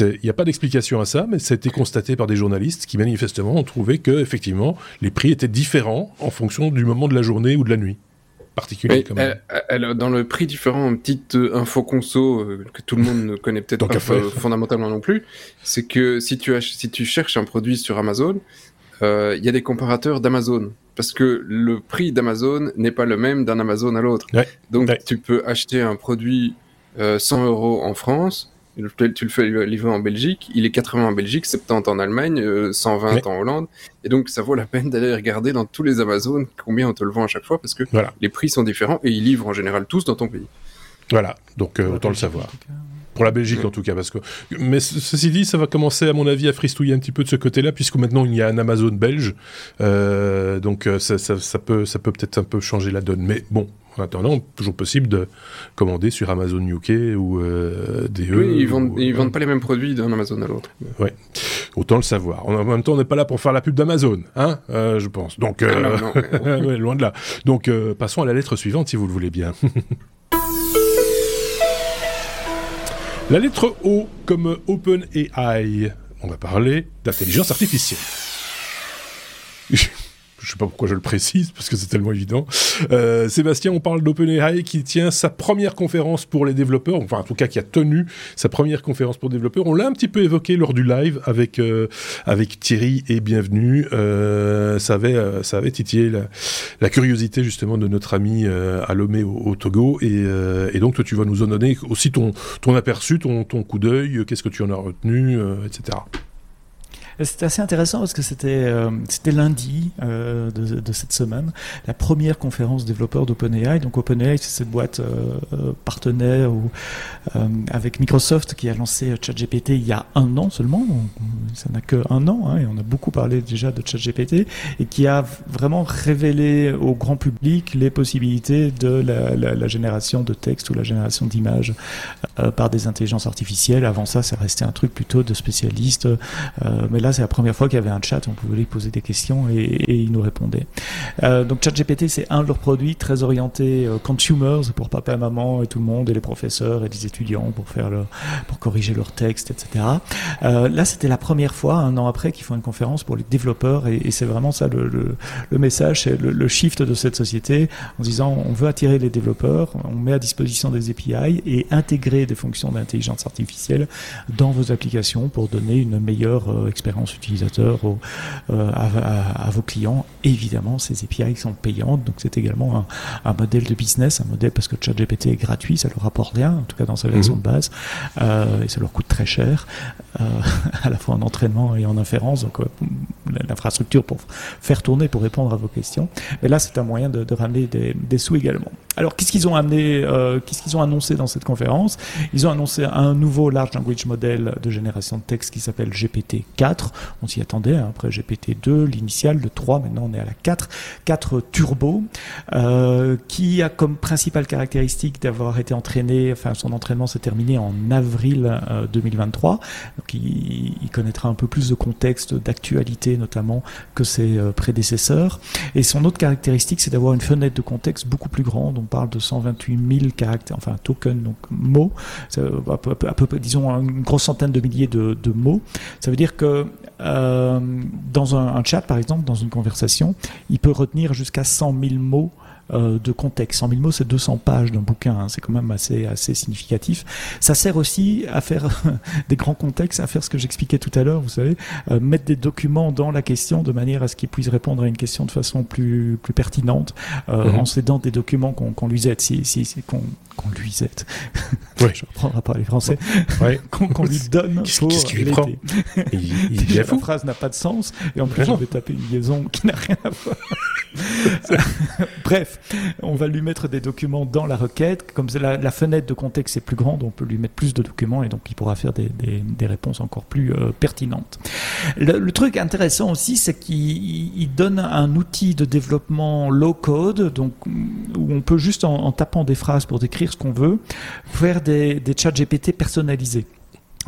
Il n'y a pas d'explication à ça, mais ça a été constaté par des journalistes qui manifestement ont trouvé que effectivement les prix étaient différents en fonction du moment de la journée ou de la nuit particulier. Dans le prix différent, une petite euh, info conso euh, que tout le monde ne connaît peut-être *laughs* pas fondamentalement non plus, c'est que si tu, si tu cherches un produit sur Amazon, euh, il y a des comparateurs d'Amazon. Parce que le prix d'Amazon n'est pas le même d'un Amazon à l'autre. Donc tu peux acheter un produit 100 euros en France, tu le fais livrer en Belgique, il est 80 en Belgique, 70 en Allemagne, 120 euh, en Hollande. Et donc, ça vaut la peine d'aller regarder dans tous les Amazones combien on te le vend à chaque fois parce que les prix sont différents et ils livrent en général tous dans ton pays. Voilà, donc euh, autant le savoir. Pour la Belgique en tout cas, parce que. Mais ceci dit, ça va commencer à mon avis à fristouiller un petit peu de ce côté-là, puisque maintenant il y a un Amazon belge, euh, donc ça, ça, ça, peut, ça peut peut-être un peu changer la donne. Mais bon, en attendant, toujours possible de commander sur Amazon UK ou euh, DE. Oui, ils vendent, ils vendent pas les mêmes produits d'un Amazon à l'autre. Oui, autant le savoir. En même temps, on n'est pas là pour faire la pub d'Amazon, hein, euh, je pense. Donc, euh, ah, *laughs* loin de là. Donc, passons à la lettre suivante, si vous le voulez bien. *laughs* la lettre O comme Open AI. On va parler d'intelligence artificielle je sais pas pourquoi je le précise, parce que c'est tellement évident. Euh, Sébastien, on parle d'OpenAI qui tient sa première conférence pour les développeurs, enfin en tout cas qui a tenu sa première conférence pour développeurs. On l'a un petit peu évoqué lors du live avec euh, avec Thierry et Bienvenue. Euh, ça avait euh, ça avait titillé la, la, curiosité justement de notre ami euh, Alomé au, au, Togo et, euh, et, donc tu vas nous en donner aussi ton ton aperçu, ton ton coup d'œil, qu'est-ce que tu en as retenu, etc. C'était assez intéressant parce que c'était euh, lundi euh, de, cette semaine, la première conférence développeurs d'OpenAI. Donc OpenAI, c'est cette boîte euh, partenaire avec Microsoft qui a lancé ChatGPT il y a un an seulement. ça n'a que un an hein, et on a beaucoup parlé déjà de ChatGPT et qui a vraiment révélé au grand public les possibilités de la, la, la génération de texte ou la génération d'images par des intelligences artificielles. Avant ça, ça restait un truc plutôt de spécialistes. mais là, c'est la première fois qu'il y avait un chat, on pouvait lui poser des questions et, et il nous répondait. Euh, donc ChatGPT, c'est un de leurs produits très orientés euh, consumers pour papa, maman et tout le monde et les professeurs et les étudiants pour faire le, pour corriger leurs textes, etc. Euh, là, c'était la première fois, un an après, qu'ils font une conférence pour les développeurs et, et c'est vraiment ça le, message, le, le, shift de cette société en disant on veut attirer les développeurs, on met à disposition des API et intégrer des fonctions d'intelligence artificielle dans vos applications pour donner une meilleure euh, expérience utilisateur au, euh, à, à, à, vos clients. évidemment, ces API sont payantes, donc c'est également un, un, modèle de business, un modèle parce que ChatGPT est gratuit, ça leur rapporte rien, en tout cas dans sa version mmh. de base, euh, et ça leur coûte très cher, euh, *laughs* à la fois en entraînement et en inférence, donc l'infrastructure pour faire tourner, pour répondre à vos questions. Mais là, c'est un moyen de, de ramener des, des, sous également. Alors, qu'est-ce qu'ils ont amené, qu'est-ce qu'ils ont annoncé dans cette conférence? Ils ont annoncé un nouveau large language model de génération de texte qui s'appelle GPT-4. On s'y attendait, hein, après GPT-2, l'initial, le 3, maintenant on est à la 4. 4 turbo, euh, qui a comme principale caractéristique d'avoir été entraîné, enfin son entraînement s'est terminé en avril euh, 2023. Donc il, connaîtra un peu plus de contexte, d'actualité notamment que ses euh, prédécesseurs. Et son autre caractéristique, c'est d'avoir une fenêtre de contexte beaucoup plus grande. On parle de 128 000 caractères, enfin tokens, donc mots, à peu, à disons une grosse centaine de milliers de, de mots. Ça veut dire que euh, dans un, un, chat, par exemple, dans une conversation, il peut retenir jusqu'à 100 000 mots euh, de contexte. 100 000 mots, c'est 200 pages d'un bouquin, hein, c'est quand même assez, assez significatif. Ça sert aussi à faire *laughs* des grands contextes, à faire ce que j'expliquais tout à l'heure, vous savez, euh, mettre des documents dans la question de manière à ce qu'ils puissent répondre à une question de façon plus, plus pertinente, euh, -hmm. en s'aidant des documents qu'on qu lui aide, si, si, si qu'on qu lui aide. Ouais. *laughs* Je reprends à parler français. Ouais. *laughs* qu'on qu lui donne Qu'est-ce qu qu prend? Il, il La phrase n'a pas de sens, et en plus, je vais taper une liaison qui n'a rien à voir. Bref, on va lui mettre des documents dans la requête. Comme la, fenêtre de contexte est plus grande, on peut lui mettre plus de documents et donc il pourra faire des, réponses encore plus euh, pertinentes. Le, truc intéressant aussi, c'est qu'il donne un outil de développement low code, donc où on peut juste en, en tapant des phrases pour décrire ce qu'on veut, faire des, des chats GPT personnalisés.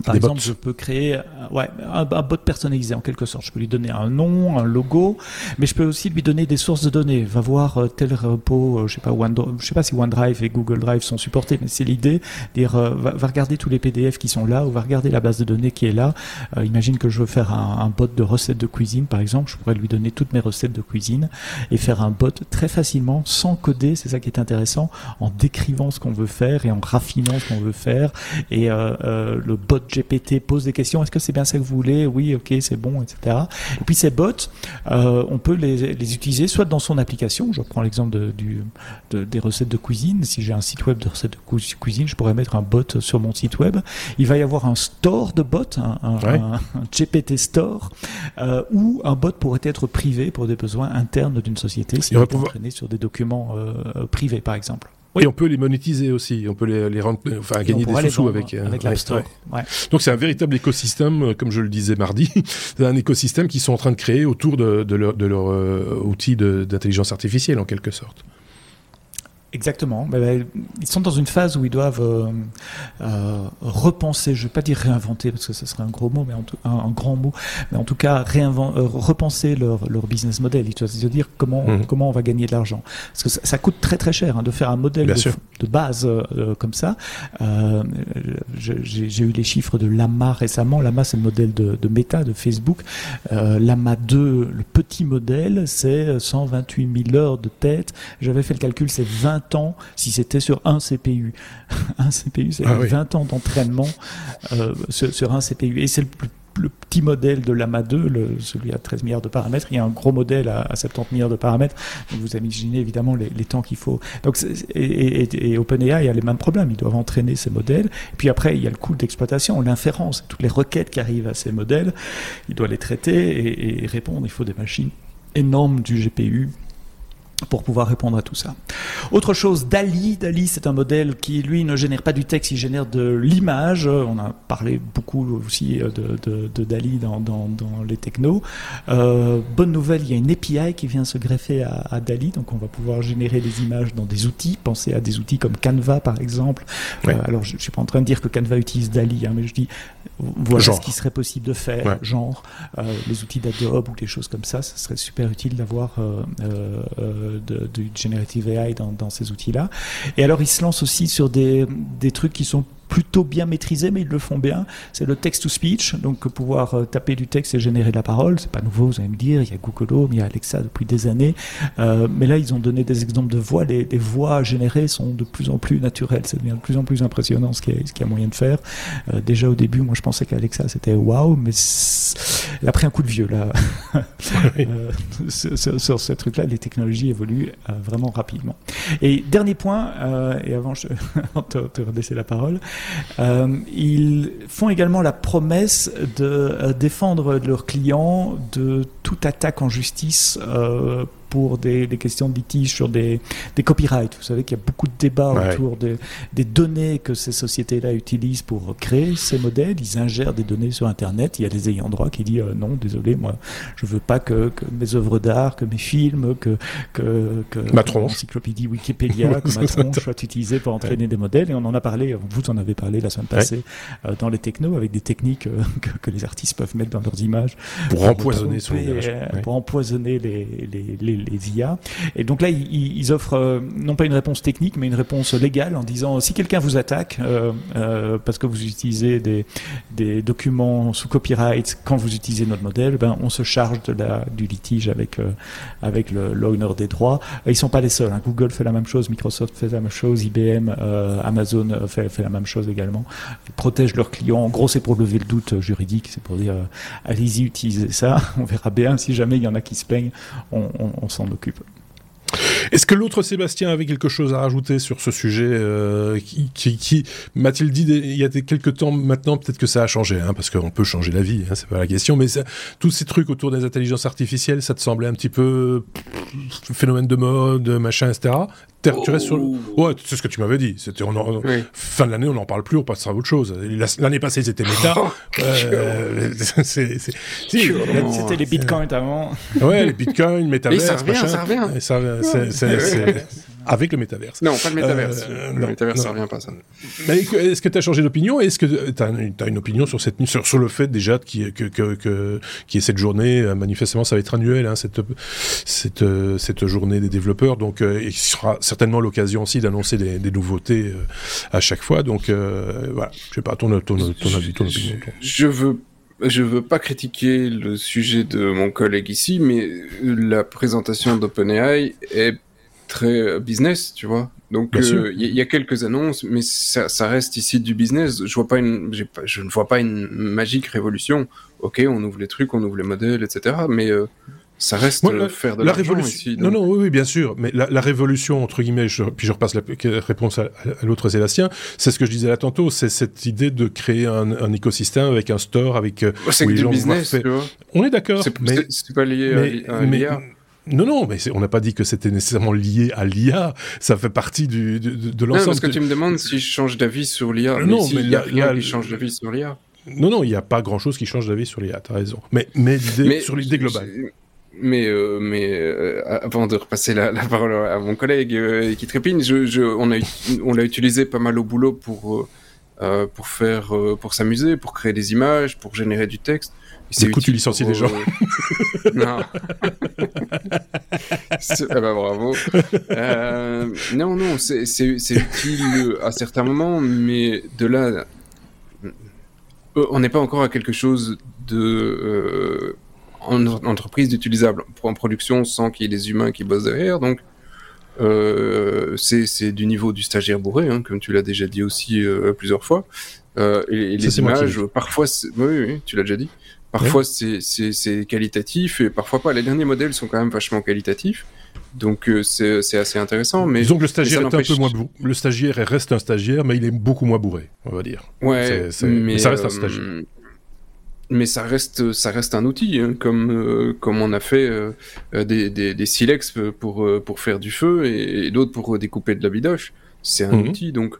Par des exemple, bots. je peux créer ouais, un, un, bot personnalisé en quelque sorte. Je peux lui donner un nom, un logo, mais je peux aussi lui donner des sources de données. Va voir euh, tel repos, euh, je sais pas, OneDrive, je sais pas si OneDrive et Google Drive sont supportés, mais c'est l'idée. Dire, euh, va, va, regarder tous les PDF qui sont là ou va regarder la base de données qui est là. Euh, imagine que je veux faire un, un, bot de recettes de cuisine, par exemple. Je pourrais lui donner toutes mes recettes de cuisine et faire un bot très facilement, sans coder. C'est ça qui est intéressant, en décrivant ce qu'on veut faire et en raffinant ce qu'on veut faire. Et euh, le bot GPT pose des questions. Est-ce que c'est bien ça que vous voulez? Oui, ok, c'est bon, etc. Et puis ces bots, euh, on peut les, les, utiliser soit dans son application. Je prends l'exemple de, de, des recettes de cuisine. Si j'ai un site web de recettes de cuisine, je pourrais mettre un bot sur mon site web. Il va y avoir un store de bots, un, un, ouais. un, un GPT store, euh, où un bot pourrait être privé pour des besoins internes d'une société. S'il est pouvoir... entraîné sur des documents euh, privés, par exemple. Oui. Et on peut les monétiser aussi, on peut les, les rendre, enfin gagner des sous avec, euh, avec l'App Store. Ouais. Ouais. Donc c'est un véritable écosystème, euh, comme je le disais mardi, *laughs* c'est un écosystème qu'ils sont en train de créer autour de, de leur, de leur euh, outil d'intelligence artificielle en quelque sorte. Exactement. Ils sont dans une phase où ils doivent euh, euh, repenser, je ne vais pas dire réinventer parce que ce serait un gros mot, mais en tout, un, un, grand mot, mais en tout cas réinvent, euh, repenser leur, leur, business model. Ils doivent se dire comment, mmh. comment on va gagner de l'argent. Parce que ça, ça, coûte très très cher hein, de faire un modèle de, de, base euh, comme ça. Euh, j'ai eu les chiffres de Lama récemment. Lama, c'est le modèle de, de Meta, de Facebook. Lama 2, le petit modèle, c'est 128 000 heures de tête. J'avais fait le calcul, c'est 20 20 ans si c'était sur un CPU. *laughs* un CPU, c'est ah 20 oui. ans d'entraînement euh, sur, sur, un CPU. Et c'est le petit modèle de l'AMA 2, le, celui à 13 milliards de paramètres, il y a un gros modèle à, 70 milliards de paramètres. Donc vous imaginez évidemment les, temps qu'il faut. Donc, et, et, OpenAI a les mêmes problèmes. Ils doivent entraîner ces modèles. Et puis après, il y a le coût d'exploitation, l'inférence, toutes les requêtes qui arrivent à ces modèles. Il doit les traiter et répondre. Il faut des machines énormes du GPU pour pouvoir répondre à tout ça. Autre chose, Dali. Dali, c'est un modèle qui, lui, ne génère pas du texte, il génère de l'image. On a parlé beaucoup aussi de, de, Dali dans, dans, dans, les technos. Euh, bonne nouvelle, il y a une API qui vient se greffer à, à, Dali, donc on va pouvoir générer des images dans des outils. Pensez à des outils comme Canva, par exemple. Euh, alors, je ne suis pas en train de dire que Canva utilise Dali, hein, mais je dis, voilà ce qui serait possible de faire, genre euh, les outils d'Adobe ou des choses comme ça, ça serait super utile d'avoir de, generative AI dans, dans ces outils-là. Et alors, ils se lancent aussi sur des, des trucs qui sont plutôt bien maîtrisé, mais ils le font bien. C'est le text-to-speech, donc pouvoir euh, taper du texte et générer de la parole. C'est pas nouveau, vous allez me dire. Il y a Google Home, il y a Alexa depuis des années. Euh, mais là, ils ont donné des exemples de voix. Les, voix générées sont de plus en plus naturelles. Ça devient de plus en plus impressionnant ce qu'il y, a moyen de faire. Euh, déjà au début, moi, je pensais qu'Alexa c'était waouh, mais elle a pris un coup de vieux là. *laughs* sur, ce truc-là, les technologies évoluent vraiment rapidement. Et dernier point, et avant je *laughs* te, te la parole, euh, ils font également la promesse de euh, défendre leurs clients de toute attaque en justice euh, pour des, questions de litige sur des, des copyrights. Vous savez qu'il y a beaucoup de débats autour des données que ces sociétés-là utilisent pour créer ces modèles. Ils ingèrent des données sur Internet. Il y a des ayants droit qui disent euh, non, désolé, moi, je veux pas que, mes œuvres d'art, que mes films, que, que, que ma tronche. encyclopédie Wikipédia, *laughs* que ma tronche soit utilisée pour entraîner des modèles. Et on en a parlé, vous en avez parlé la semaine passée euh, dans les technos avec des techniques euh, *laughs* que, les artistes peuvent mettre dans leurs images pour, empoisonner son pour empoisonner les, les, les les IA. Et donc là, ils, offrent euh, non pas une réponse technique, mais une réponse légale en disant si quelqu'un vous attaque euh, euh, parce que vous utilisez des, documents sous copyright quand vous utilisez notre modèle, ben on se charge de la, du litige avec avec l'owner des droits. Ils sont pas les seuls. Hein. Google fait la même chose, Microsoft fait la même chose, IBM, Amazon fait, la même chose également. Ils protègent leurs clients. En gros, c'est pour lever le doute juridique, c'est pour dire allez-y, utilisez ça. *laughs* On verra bien si jamais il y en a qui se plaignent, on s'en occupe. Est-ce que l'autre Sébastien avait quelque chose à rajouter sur ce sujet euh, qui, m'a-t-il dit il y a quelques temps maintenant peut-être que ça a changé hein, parce qu'on peut changer la vie hein, c'est pas la question mais tous ces trucs autour des intelligences artificielles ça te semblait un petit peu phénomène de mode machin etc tu restes sur Ouais, c'est ce que tu m'avais dit. C'était fin de l'année, on n'en parle plus, on passera à autre chose. L'année passée, c'était méta. *laughs* euh, *laughs* c'était les bitcoins avant. Ouais, les bitcoins, métaverse, ça revient, ça revient. Ça, c'est *laughs* avec le métaverse. Non, pas le métaverse. Euh, le métaverse, ça revient pas, ça. Mais est-ce que tu as changé d'opinion? Est-ce que tu as, une opinion sur, cette, sur, sur le fait déjà qu'il que, que, que, y ait cette journée euh, Manifestement, ça va être annuel, hein, cette, cette, euh, cette journée des développeurs. Donc, il sera certainement l'occasion aussi d'annoncer des, des, nouveautés à chaque fois. Donc, voilà, je sais pas, ton, ton, ton avis, ton opinion. Je veux je veux pas critiquer le sujet de mon collègue ici, mais la présentation d'OpenAI est très euh, business, tu vois. Donc il euh, y, a quelques annonces, mais ça, ça, reste ici du business. Je vois pas une, pas, je ne vois pas une magique révolution. Ok, on ouvre les trucs, on ouvre les modèles, etc. Mais euh, ça reste faire de la révolution. Ici, Non, non, oui, oui, bien sûr. Mais la, la révolution entre guillemets, je, puis je repasse la réponse à, l'autre Sébastien. C'est ce que je disais là tantôt. C'est cette idée de créer un, un, écosystème avec un store, avec. c'est du business, tu vois. On est d'accord. C'est pas lié à, à l'IA. Non, non, mais on n'a pas dit que c'était nécessairement lié à l'IA. Ça fait partie du, de, de l'ensemble. Non, parce que tu me demandes si je change d'avis sur l'IA. Euh, non, mais il y a rien qui change d'avis sur l'IA. Non, non, il n'y a pas grand-chose qui change d'avis sur l'IA. T'as raison. Mais, mais, sur l'idée globale. Mais, euh, mais euh, avant de repasser la, la, parole à mon collègue euh, qui trépine, je, je, on a on l'a utilisé pas mal au boulot pour pour faire pour s'amuser, pour créer des images, pour générer du texte. Du coup, tu licencies des gens. Euh, non. *laughs* ah bah, bravo. Euh, non, non, c'est utile à certains moments, mais de là, euh, on n'est pas encore à quelque chose de en entreprise d'utilisable pour en production sans qu'il y ait des humains qui bossent derrière. Donc, Euh, c'est du niveau du stagiaire bourré, hein, comme tu l'as déjà dit aussi euh, plusieurs fois. Euh, et, les images, parfois, oui, oui, tu l'as déjà dit. Parfois c'est qualitatif et parfois pas. Les derniers modèles sont quand même vachement qualitatifs. Donc euh, c'est assez intéressant. Mais disons que le stagiaire est un peu moins Le stagiaire reste un stagiaire, mais il est beaucoup moins bourré, on va dire. Ouais, mais, ça reste un stagiaire. Mais ça reste, ça reste un outil, hein, comme, comme on a fait des, des, des, silex pour, pour faire du feu et, d'autres pour découper de la bidoche. C'est un mhm. outil, donc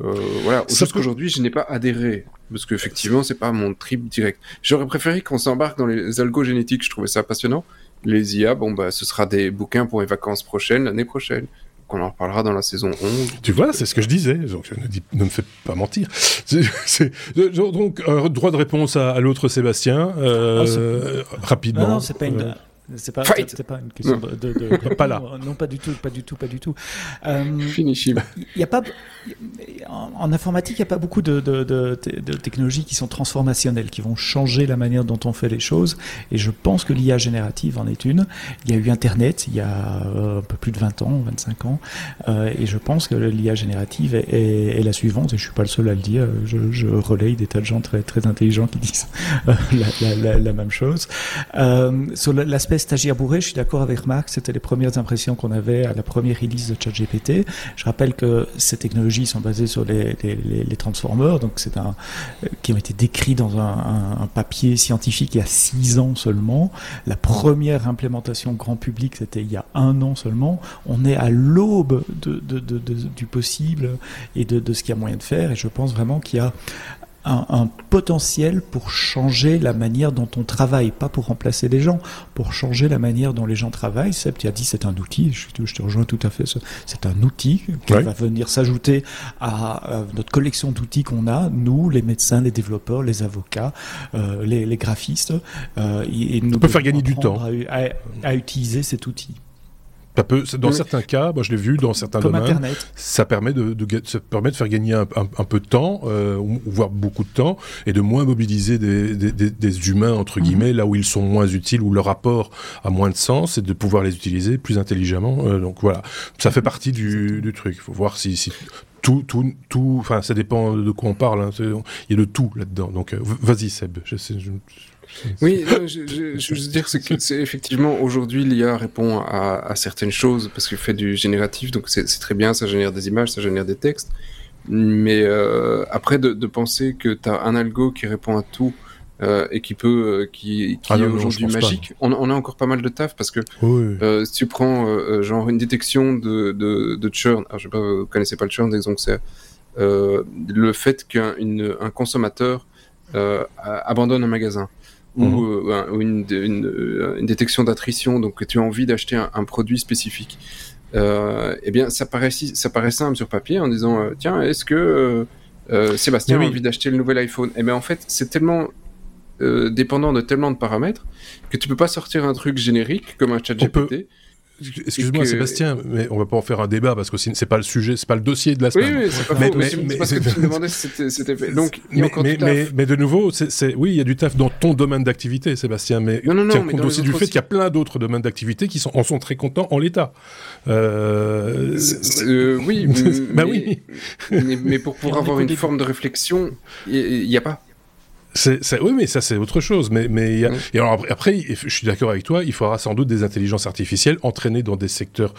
euh, voilà. Sauf qu'aujourd'hui, je n'ai pas adhéré parce qu'effectivement, c'est pas mon trip direct. J'aurais préféré qu'on s'embarque dans les algogénétiques. Je trouvais ça passionnant. Les IA, bon bah, ce sera des bouquins pour les vacances prochaines, l'année prochaine. qu'on en reparlera dans la saison 11. Tu vois, c'est ce que je disais. Donc, ne, me fais pas mentir. C'est, donc, un droit de réponse à, l'autre Sébastien, euh, ah, rapidement. Non, non c'est pas une. C'est pas, pas une question de, de, pas là. Non, pas du tout, pas du tout, pas du tout. Euh, Il y a pas, en, informatique, il n'y a pas beaucoup de, technologies qui sont transformationnelles, qui vont changer la manière dont on fait les choses. Et je pense que l'IA générative en est une. Il y a eu Internet il y a euh, un peu plus de 20 ans, 25 ans, euh, et je pense que l'IA générative est, la suivante. Et je suis pas le seul à le dire. Je, je relaye des tas de gens très très intelligents qui disent la, la, la, même chose. sur l'aspect stagiaire bourré, je suis d'accord avec Marc, c'était les premières impressions qu'on avait à la première release de ChatGPT. Je rappelle que ces technologies sont basées sur les, les, transformers, donc c'est un qui ont été décrits dans un, papier scientifique il y a six ans seulement. La première implémentation grand public, c'était il y a un an seulement. On est à l'aube du possible et de ce qu'il y a moyen de faire, et je pense vraiment qu'il y a un, potentiel pour changer la manière dont on travaille, pas pour remplacer les gens, pour changer la manière dont les gens travaillent. Seb, tu as dit c'est un outil, je, te rejoins tout à fait, c'est un outil qui va venir s'ajouter à, notre collection d'outils qu'on a, nous, les médecins, les développeurs, les avocats, euh, les, graphistes. Euh, et, nous on peut faire gagner du temps. à utiliser cet outil peut, dans certains cas, moi je l'ai vu dans certains domaines, ça permet de, de, permet de faire gagner un, peu de temps, euh, voire beaucoup de temps, et de moins mobiliser des, des, humains entre mhm. guillemets là où ils sont moins utiles, où leur rapport a moins de sens, et de pouvoir les utiliser plus intelligemment. Euh, donc voilà, ça fait partie du, du truc. Il faut voir si, si tout, tout, tout, enfin, ça dépend de quoi on parle. Hein. Il y a de tout là-dedans. Donc, euh, vas-y, Seb. Je sais, je... Oui, je, je, je, veux dire, que c'est effectivement aujourd'hui l'IA répond à, à, certaines choses parce qu'il fait du génératif, donc c'est très bien, ça génère des images, ça génère des textes. Mais euh, après, de, de, penser que tu as un algo qui répond à tout euh, et qui peut, euh, qui, qui ah est aujourd'hui magique, on, on, a encore pas mal de taf parce que si tu prends genre une détection de, de, de churn, alors je sais pas, vous connaissez pas le churn, exemple, c'est le fait qu'un un consommateur abandonne un magasin ou, mhm. euh, une, une, euh, une, détection d'attrition, donc que tu as envie d'acheter un, un, produit spécifique. Euh, eh bien, ça paraît, ça paraît simple sur papier en disant euh, tiens, est-ce que Sébastien a envie d'acheter le nouvel iPhone? Eh bien, en fait, c'est tellement dépendant de tellement de paramètres que tu peux pas sortir un truc générique comme un chat GPT. Excuse-moi, Sébastien, mais on va pas en faire un débat parce que c'est pas le sujet, c'est pas le dossier de la semaine. Oui, oui c'est pas mais, mais, mais, parce que tu me demandais si c'était fait. Donc, il y a encore mais, mais, de nouveau, c'est oui, il y a du taf dans ton domaine d'activité, Sébastien, mais non, non, non, tiens compte aussi du fait qu'il y a plein d'autres domaines d'activité qui sont, en sont très contents en l'état. Euh... Euh, oui, *laughs* bah oui. mais, pour, pour avoir une forme de réflexion, il n'y a pas oui, mais ça c'est autre chose. Mais, mais et alors après, je suis d'accord avec toi, il faudra sans doute des intelligences artificielles entraînées dans des secteurs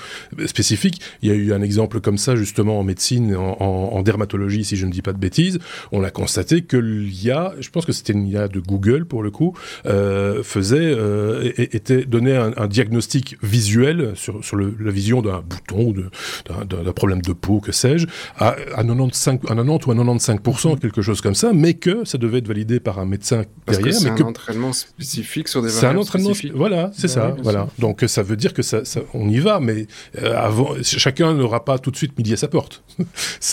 spécifiques. Il y a eu un exemple comme ça justement en médecine, en, dermatologie, si je ne dis pas de bêtises. On a constaté que l'IA, je pense que c'était une IA de Google pour le coup, euh, faisait, euh, était donnait un, diagnostic visuel sur, sur le, la vision d'un bouton ou d'un problème de peau, que sais-je, à, à 95, à 90 ou à 95 quelque chose comme ça, mais que ça devait être validé par par un médecin derrière. C'est un que... entraînement spécifique sur des variables. C'est un entraînement. Voilà, c'est ça. voilà. Donc ça veut dire que ça, on y va, mais euh, avant, chacun n'aura pas tout de suite midi à sa porte. *laughs*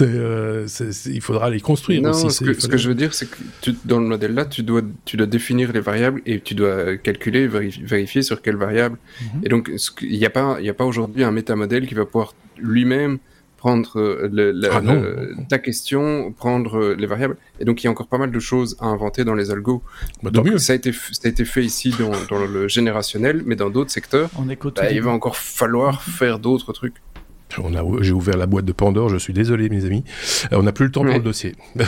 Euh, il faudra les construire non, aussi. Ce que, ce que, je veux dire, c'est que tu, dans le modèle là, tu dois, tu dois définir les variables et tu dois calculer, vérifier, sur quelles variables. Mhm. Et donc, il n'y a pas, il a pas aujourd'hui un métamodèle qui va pouvoir lui-même prendre euh, le, ah ta question, prendre euh, les variables. Et donc, il y a encore pas mal de choses à inventer dans les algos. Bah, ça, a été, ça a été fait ici dans, dans le générationnel, mais dans d'autres secteurs, bah, il va encore falloir faire d'autres trucs. j'ai ouvert la boîte de Pandore, je suis désolé mes amis. on n'a plus le temps pour le dossier. *laughs*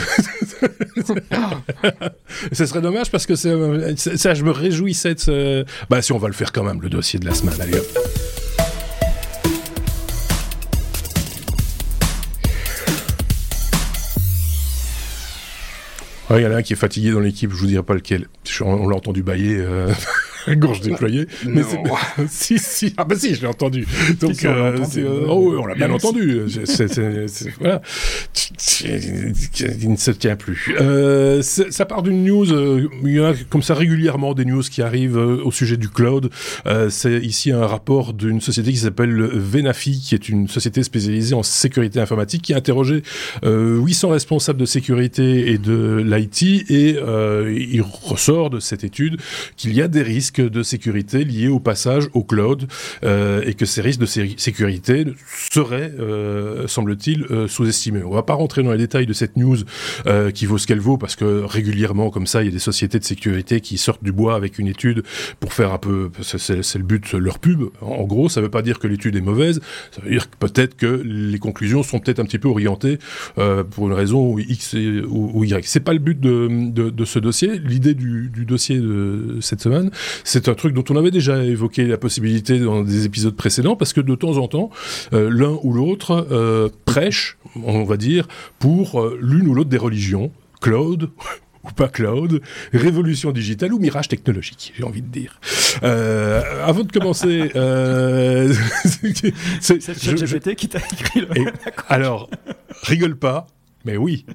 Ce serait dommage parce que ça, je me réjouissais de ce... Bah si on va le faire quand même, le dossier de la semaine, allez hop. Il y en a un qui est fatigué dans l'équipe, je vous dirai pas lequel. On l'a entendu bailler. Euh... *laughs* *laughs* gorge déployée. Mais *laughs* si, si. Ah bah si, je l'ai entendu. Donc, euh, euh, oh, on l'a bien entendu. voilà. Il ne se tient plus. Euh, ça part d'une news. il y en a comme ça régulièrement des news qui arrivent au sujet du cloud. c'est ici un rapport d'une société qui s'appelle Venafi, qui est une société spécialisée en sécurité informatique, qui a interrogé 800 responsables de sécurité et de l'IT, et il ressort de cette étude qu'il y a des risques de sécurité liés au passage au cloud euh, et que ces risques de sécurité seraient, euh, semble-t-il, euh, sous-estimés. On va pas rentrer dans les détails de cette news qui vaut ce qu'elle vaut parce que régulièrement, comme ça, il y a des sociétés de sécurité qui sortent du bois avec une étude pour faire un peu, c'est le but, leur pub. En gros, ça veut pas dire que l'étude est mauvaise, ça veut dire peut-être que les conclusions sont peut-être un petit peu orientées pour une raison X ou, Y. C'est pas le but de, de, ce dossier. L'idée du, du dossier de cette semaine, c'est un truc dont on avait déjà évoqué la possibilité dans des épisodes précédents, parce que de temps en temps, euh, l'un ou l'autre euh, prêche, on va dire, pour euh, l'une ou l'autre des religions, Claude *laughs* ou pas cloud, révolution digitale ou mirage technologique, j'ai envie de dire. avant de commencer, *laughs* *laughs* c'est ChatGPT qui t'a écrit le. alors, rigole pas, mais oui.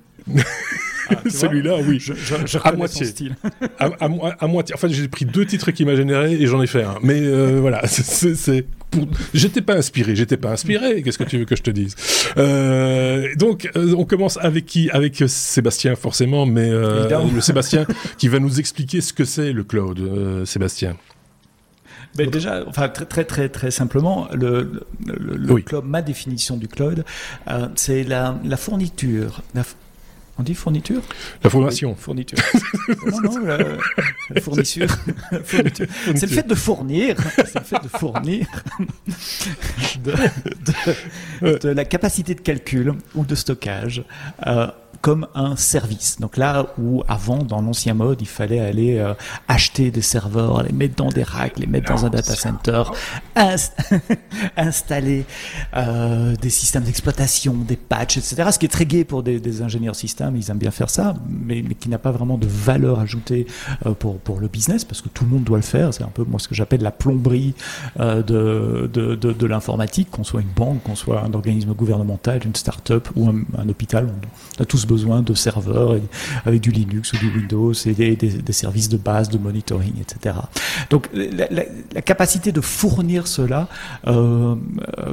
Ah, Celui-là, oui. Je, à moitié. style. à, moitié. Enfin, j'ai pris deux titres qui m'a généré et j'en ai fait un. Mais euh, voilà, *laughs* c'est. Pour... J'étais pas inspiré, j'étais pas inspiré. Qu'est-ce que tu veux que je te dise? Euh, Donc, euh, on commence avec qui? Avec Sébastien, forcément, mais le Sébastien qui va nous expliquer ce que c'est le cloud. Sébastien. Ben déjà, enfin très très très très simplement, le, le, cloud, ma définition du cloud, c'est la, la, fourniture, la, on dit fourniture La formation. fourniture. non, non, la, *laughs* fourniture. C'est le fait de fournir, c'est le fait de fournir *laughs* de, la capacité de calcul ou de stockage euh, comme un service. Donc là où avant, dans l'ancien mode, il fallait aller euh, acheter des serveurs, les mettre dans des racks, les mettre dans un data center, *laughs* installer euh, des systèmes d'exploitation, des patchs, etc. Ce qui est très gai pour des, ingénieurs système, ils aiment bien faire ça, mais, qui n'a pas vraiment de valeur ajoutée euh, pour, le business, parce que tout le monde doit le faire. C'est un peu moi ce que j'appelle la plomberie de, l'informatique, qu'on soit une banque, qu'on soit un organisme gouvernemental, une start-up ou un, hôpital. On a tous besoin besoin de serveurs avec du Linux ou du Windows et des, services de base de monitoring, etc. Donc la, capacité de fournir cela euh,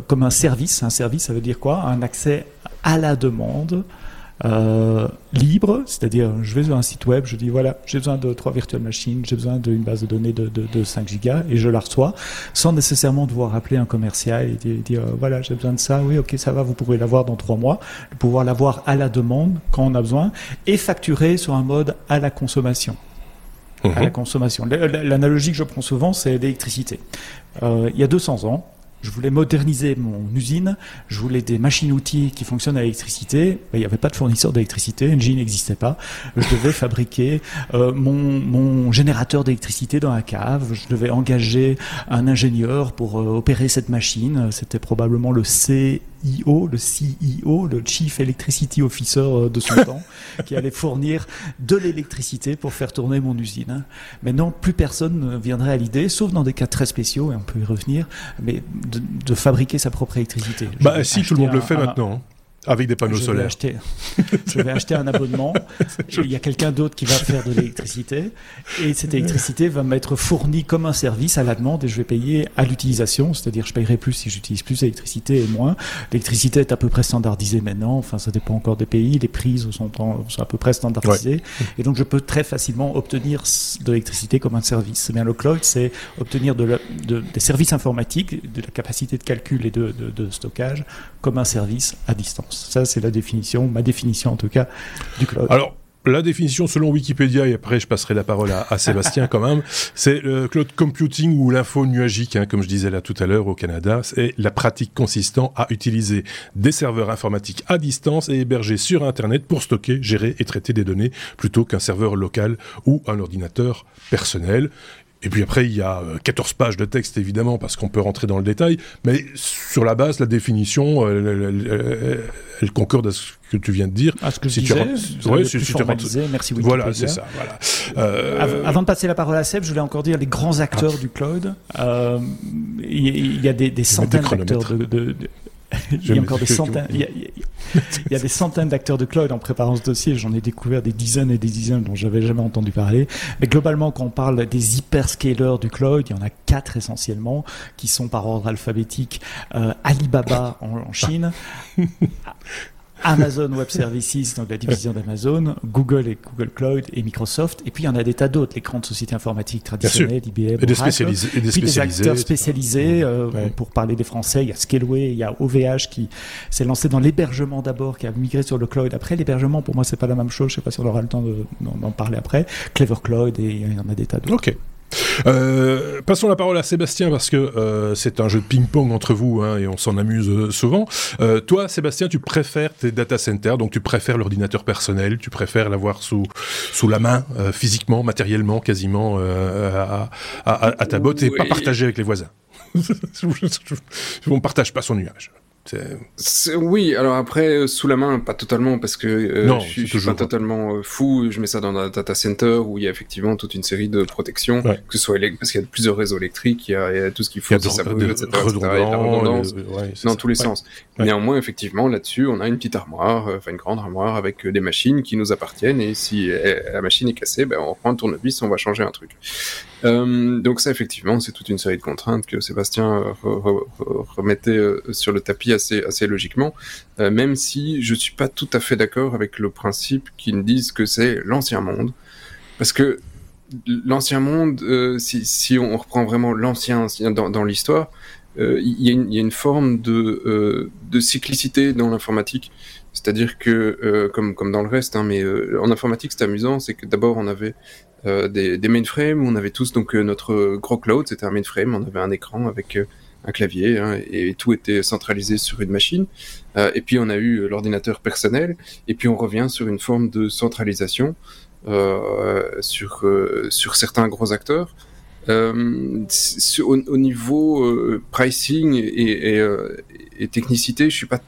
comme un service, un service ça veut dire quoi? Un accès à la demande euh, libre, c'est-à-dire je vais sur un site web, je dis voilà, j'ai besoin de trois virtual machines, j'ai besoin d'une base de données de, de, 5 gigas et je la reçois sans nécessairement devoir appeler un commercial et dire, euh, voilà, j'ai besoin de ça, oui, ok, ça va, vous pourrez l'avoir dans trois mois, pouvoir l'avoir à la demande quand on a besoin et facturer sur un mode à la consommation. À la mhm. consommation. L'analogie que je prends souvent, c'est l'électricité. Euh, il y a 200 ans, je voulais moderniser mon usine, je voulais des machines-outils qui fonctionnent à l'électricité. Il n'y avait pas de fournisseur d'électricité, Engie n'existait pas. Je devais *laughs* fabriquer euh, mon, mon, générateur d'électricité dans la cave. Je devais engager un ingénieur pour euh, opérer cette machine. C'était probablement le C CEO, le CEO, le Chief Electricity Officer euh, de son *laughs* temps, qui allait fournir de l'électricité pour faire tourner mon usine. Maintenant, plus personne ne viendrait à l'idée, sauf dans des cas très spéciaux, et on peut y revenir, mais de, fabriquer sa propre électricité. Bah si, tout le monde le fait maintenant. Hein. Avec des panneaux je solaires. Vais acheter, je vais acheter un abonnement. *laughs* il y a quelqu'un d'autre qui va faire de l'électricité. Et cette électricité va m'être fournie comme un service à la demande et je vais payer à l'utilisation. C'est-à-dire, je paierai plus si j'utilise plus d'électricité et moins. L'électricité est à peu près standardisée maintenant. Enfin, ça dépend encore des pays. Les prises sont, sont à peu près standardisées. Et donc, je peux très facilement obtenir de l'électricité comme un service. C'est bien le cloud, c'est obtenir de, de, des services informatiques, de la capacité de calcul et de, de stockage comme un service à distance. Ça, c'est la définition, ma définition en tout cas, du cloud. Alors, la définition selon Wikipédia, et après je passerai la parole à, *laughs* Sébastien quand même, c'est le cloud computing ou l'info nuagique, hein, comme je disais là tout à l'heure au Canada, c'est la pratique consistant à utiliser des serveurs informatiques à distance et hébergés sur Internet pour stocker, gérer et traiter des données plutôt qu'un serveur local ou un ordinateur personnel. Et puis après, il y a 14 euh, pages de texte, évidemment, parce qu'on peut rentrer dans le détail, mais sur la base, la définition, euh, elle, concorde à ce que tu viens de dire. À ce que si je disais, tu ouais, si, tu merci Wikipédia. Voilà, c'est ça. Voilà. Euh... Avant de passer la parole à Seb, je voulais encore dire les grands acteurs ah. du cloud. Euh, il y, a des, des centaines d'acteurs de, de, *laughs* il y a encore des centaines. Il y a, des centaines d'acteurs de cloud en préparant ce dossier. J'en ai découvert des dizaines et des dizaines dont j'avais jamais entendu parler. Mais globalement, quand on parle des hyperscalers du cloud, il y en a quatre essentiellement qui sont par ordre alphabétique. Euh, Alibaba en Chine, *laughs* Amazon Web Services, donc la division d'Amazon, Google et Google Cloud et Microsoft. Et puis il y en a des tas d'autres, les grandes sociétés informatiques traditionnelles, IBM, et des spécialisés, et des, puis des acteurs spécialisés. Euh, Pour parler des Français, il y a Scaleway, il y a OVH qui s'est lancé dans l'hébergement d'abord, qui a migré sur le cloud. Après, l'hébergement, pour moi, c'est pas la même chose. Je sais pas si on aura le temps d'en parler après. Clever Cloud et il y en a des tas d'autres. Ok. Euh, passons la parole à Sébastien parce que euh, c'est un jeu de ping-pong entre vous hein, et on s'en amuse euh, souvent. toi, Sébastien, tu préfères tes data centers, donc tu préfères l'ordinateur personnel, tu préfères l'avoir sous, sous la main, physiquement, matériellement, quasiment à, à, ta botte et pas partager avec les voisins? *laughs* on ne partage pas son nuage. Oui, alors après, euh, sous la main, pas totalement, parce que euh, je, suis pas totalement euh, fou. Je mets ça dans un data center où il y a effectivement toute une série de protections, que ce soit parce qu'il y a plusieurs réseaux électriques, il y a, tout ce qu'il faut, si ça brûle, etc., redondance, dans tous les sens. Néanmoins, effectivement, là-dessus, on a une petite armoire, enfin une grande armoire avec des machines qui nous appartiennent, et si la machine est cassée, ben, on prend un tournevis, on va changer un truc. Euh, donc ça, effectivement, c'est toute une série de contraintes que Sébastien remettait sur le tapis assez, assez logiquement, euh, même si je suis pas tout à fait d'accord avec le principe qu'ils disent que c'est l'ancien monde, parce que l'ancien monde, si, si, on reprend vraiment l'ancien dans, l'histoire, il y, a une forme de, de cyclicité dans l'informatique. C'est-à-dire que, comme, comme dans le reste, hein, mais en informatique, c'est amusant, c'est que d'abord on avait euh, des, mainframes on avait tous donc euh, notre gros cloud, c'était un mainframe, on avait un écran avec euh, un clavier hein, et tout était centralisé sur une machine. Euh, et puis on a eu l'ordinateur personnel et puis on revient sur une forme de centralisation euh, sur sur certains gros acteurs. Euh, au, au, niveau pricing et, technicité, je suis pas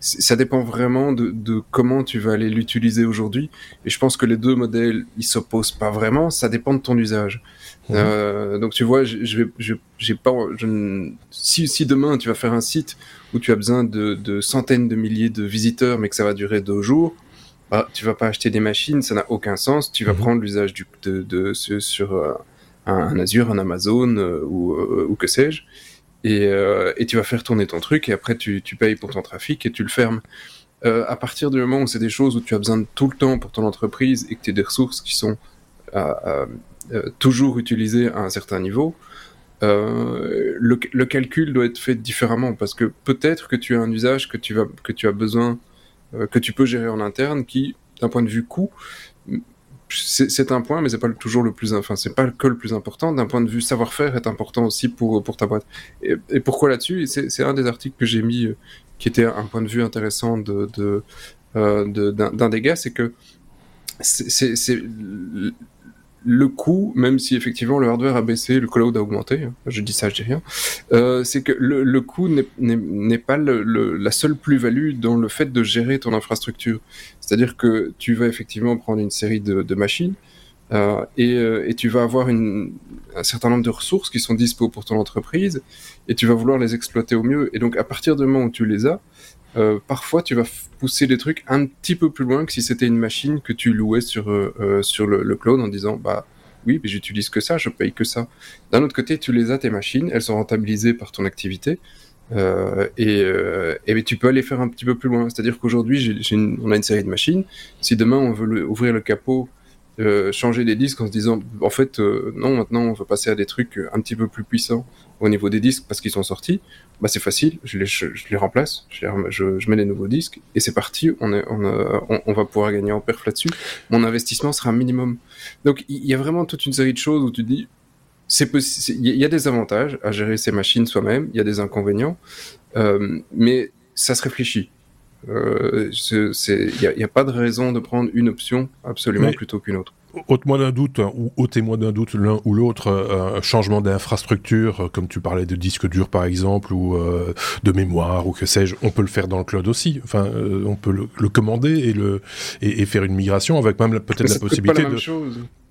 ça dépend vraiment de, de, comment tu vas aller l'utiliser aujourd'hui. Et je pense que les deux modèles, ils s'opposent pas vraiment. Ça dépend de ton usage. Mhm. Euh, donc tu vois, je, je, j'ai pas, je, si, si demain tu vas faire un site où tu as besoin de, de, centaines de milliers de visiteurs, mais que ça va durer deux jours, bah, tu vas pas acheter des machines, ça n'a aucun sens. Tu vas mhm. prendre l'usage du, de, de, sur, euh, un, Azure, un Amazon euh, ou, ou que sais-je et, et, tu vas faire tourner ton truc et après tu, tu payes pour ton trafic et tu le fermes. À partir du moment où c'est des choses où tu as besoin de tout le temps pour ton entreprise et que tu as des ressources qui sont euh, toujours utilisées à un certain niveau, euh, le, calcul doit être fait différemment parce que peut-être que tu as un usage que tu, vas, que tu as besoin, euh, que tu peux gérer en interne qui, d'un point de vue coût, c'est un point, mais c'est pas toujours le plus, enfin, c'est pas que le plus important. D'un point de vue savoir-faire, est important aussi pour pour ta boîte. Et, pourquoi là-dessus? C'est un des articles que j'ai mis, euh, qui était un point de vue intéressant de d'un euh, de, des gars, c'est que c'est le coût, même si effectivement le hardware a baissé, le cloud a augmenté, hein, je dis ça, je dis rien, euh, c'est que le, le coût n'est pas le, la seule plus-value dans le fait de gérer ton infrastructure. C'est-à-dire que tu vas effectivement prendre une série de, de machines euh, et, euh, et, tu vas avoir un certain nombre de ressources qui sont dispo pour ton entreprise et tu vas vouloir les exploiter au mieux. Et donc à partir du moment où tu les as, euh, parfois tu vas pousser les trucs un petit peu plus loin que si c'était une machine que tu louais sur euh, euh, sur le, cloud en disant bah oui mais j'utilise que ça je paye que ça. D'un autre côté tu les as tes machines elles sont rentabilisées par ton activité et, et tu peux aller faire un petit peu plus loin. C'est à dire qu'aujourd'hui on a une série de machines. Si demain on veut ouvrir le capot changer des disques en se disant en fait non maintenant on veut passer à des trucs un petit peu plus puissants au niveau des disques parce qu'ils sont sortis, bah c'est facile, je les, je, les remplace, je, je, mets les nouveaux disques et c'est parti, on, est, on, on, on, va pouvoir gagner en perf là-dessus. Mon investissement sera minimum. Donc il y a vraiment toute une série de choses où tu dis, c'est il y a des avantages à gérer ces machines soi-même, il y a des inconvénients, euh, mais ça se réfléchit. Il euh, n'y a, a, pas de raison de prendre une option absolument plutôt qu'une autre ôte-moi d'un doute, hein, ou ôtez-moi d'un doute l'un ou l'autre, euh, un changement d'infrastructure, euh, comme tu parlais de disque dur par exemple, ou euh, de mémoire, ou que sais-je, on peut le faire dans le cloud aussi. Enfin, on peut le, commander et, le, et, faire une migration avec même peut-être la possibilité de,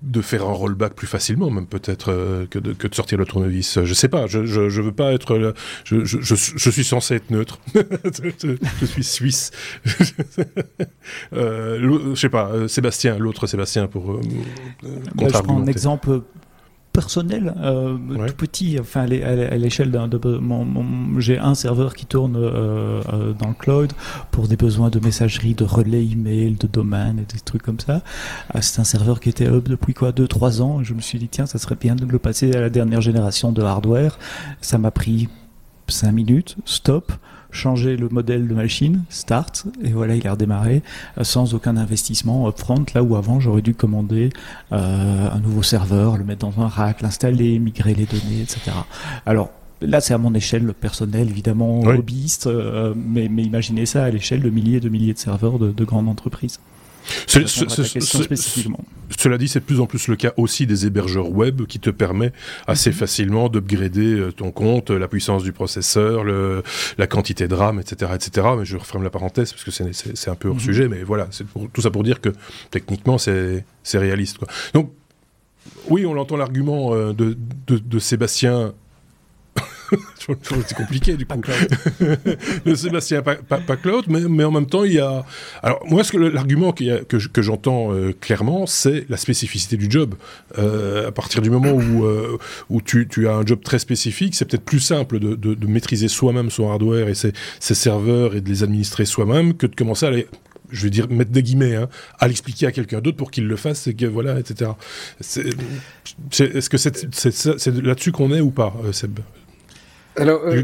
de, faire un rollback plus facilement, même peut-être que, de, que de sortir le tournevis. Je sais pas, je, je, je veux pas être... je, je, je, suis censé être neutre. *laughs* je suis suisse. *laughs* je sais pas, Sébastien, l'autre Sébastien pour bah, je prends un exemple personnel, euh, tout petit, enfin à l'échelle d'un, j'ai un serveur qui tourne euh, euh, dans le cloud pour des besoins de messagerie, de relais email, de domaine et des trucs comme ça. c'est un serveur qui était up depuis quoi, deux trois ans. je me suis dit tiens, ça serait bien de le passer à la dernière génération de hardware. Ça m'a pris cinq minutes, stop changer le modèle de machine, start, et voilà, il a redémarré euh, sans aucun investissement upfront, là où avant j'aurais dû commander euh, un nouveau serveur, le mettre dans un rack, l'installer, migrer les données, etc. Alors, Là, c'est à mon échelle personnelle, évidemment, hobbyiste, euh, mais, mais, imaginez ça à l'échelle de milliers et de milliers de serveurs de, de grandes entreprises. Cela dit, c'est de plus en plus le cas aussi des hébergeurs web qui te permet assez mhm. facilement d'upgrader euh, ton compte, la puissance du processeur, le, la quantité de RAM, etc., etc. Mais je referme la parenthèse parce que c'est un peu hors mhm. sujet, mais voilà, c'est tout ça pour dire que techniquement c'est réaliste. Quoi. Donc oui, on entend l'argument euh, de, de, de Sébastien *laughs* c'est compliqué du coup. le Sébastien Claude, mais, mais, en même temps il y a. Alors moi, ce que l'argument que, que j'entends euh, clairement, c'est la spécificité du job. Euh, à partir du moment où euh, où tu, tu, as un job très spécifique, c'est peut-être plus simple de, de, de maîtriser soi-même son hardware et ses, ses, serveurs et de les administrer soi-même que de commencer à les je vais dire mettre des guillemets, hein, à l'expliquer à quelqu'un d'autre pour qu'il le fasse, et que voilà, etc. Est-ce que c'est là-dessus qu'on est ou pas, Seb? Alors, euh,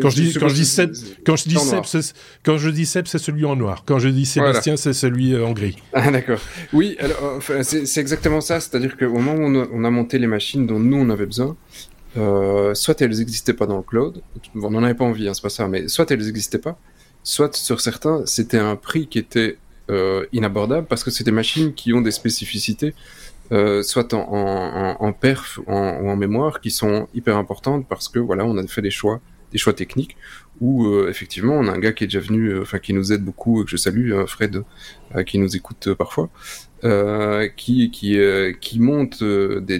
quand, je dis, quand, je dis Seb, quand je dis Seb, quand je dis Seb, c'est celui en noir. Quand je dis Sébastien, c'est celui euh, en gris. Ah d'accord. Oui, alors c'est exactement ça. C'est-à-dire qu'au moment où on a, monté les machines dont nous on avait besoin, euh, soit elles n'existaient pas dans le cloud, on n'en avait pas envie, hein, c'est pas ça, mais soit elles n'existaient pas, soit sur certains c'était un prix qui était euh, inabordable parce que c'est des machines qui ont des spécificités euh, soit en, perf ou en, mémoire, qui sont hyper importantes parce que voilà, on a fait des choix, des choix techniques où euh, effectivement on a un gars qui est déjà venu, euh, enfin qui nous aide beaucoup, que je salue, Fred, qui nous écoute parfois, qui qui qui monte des,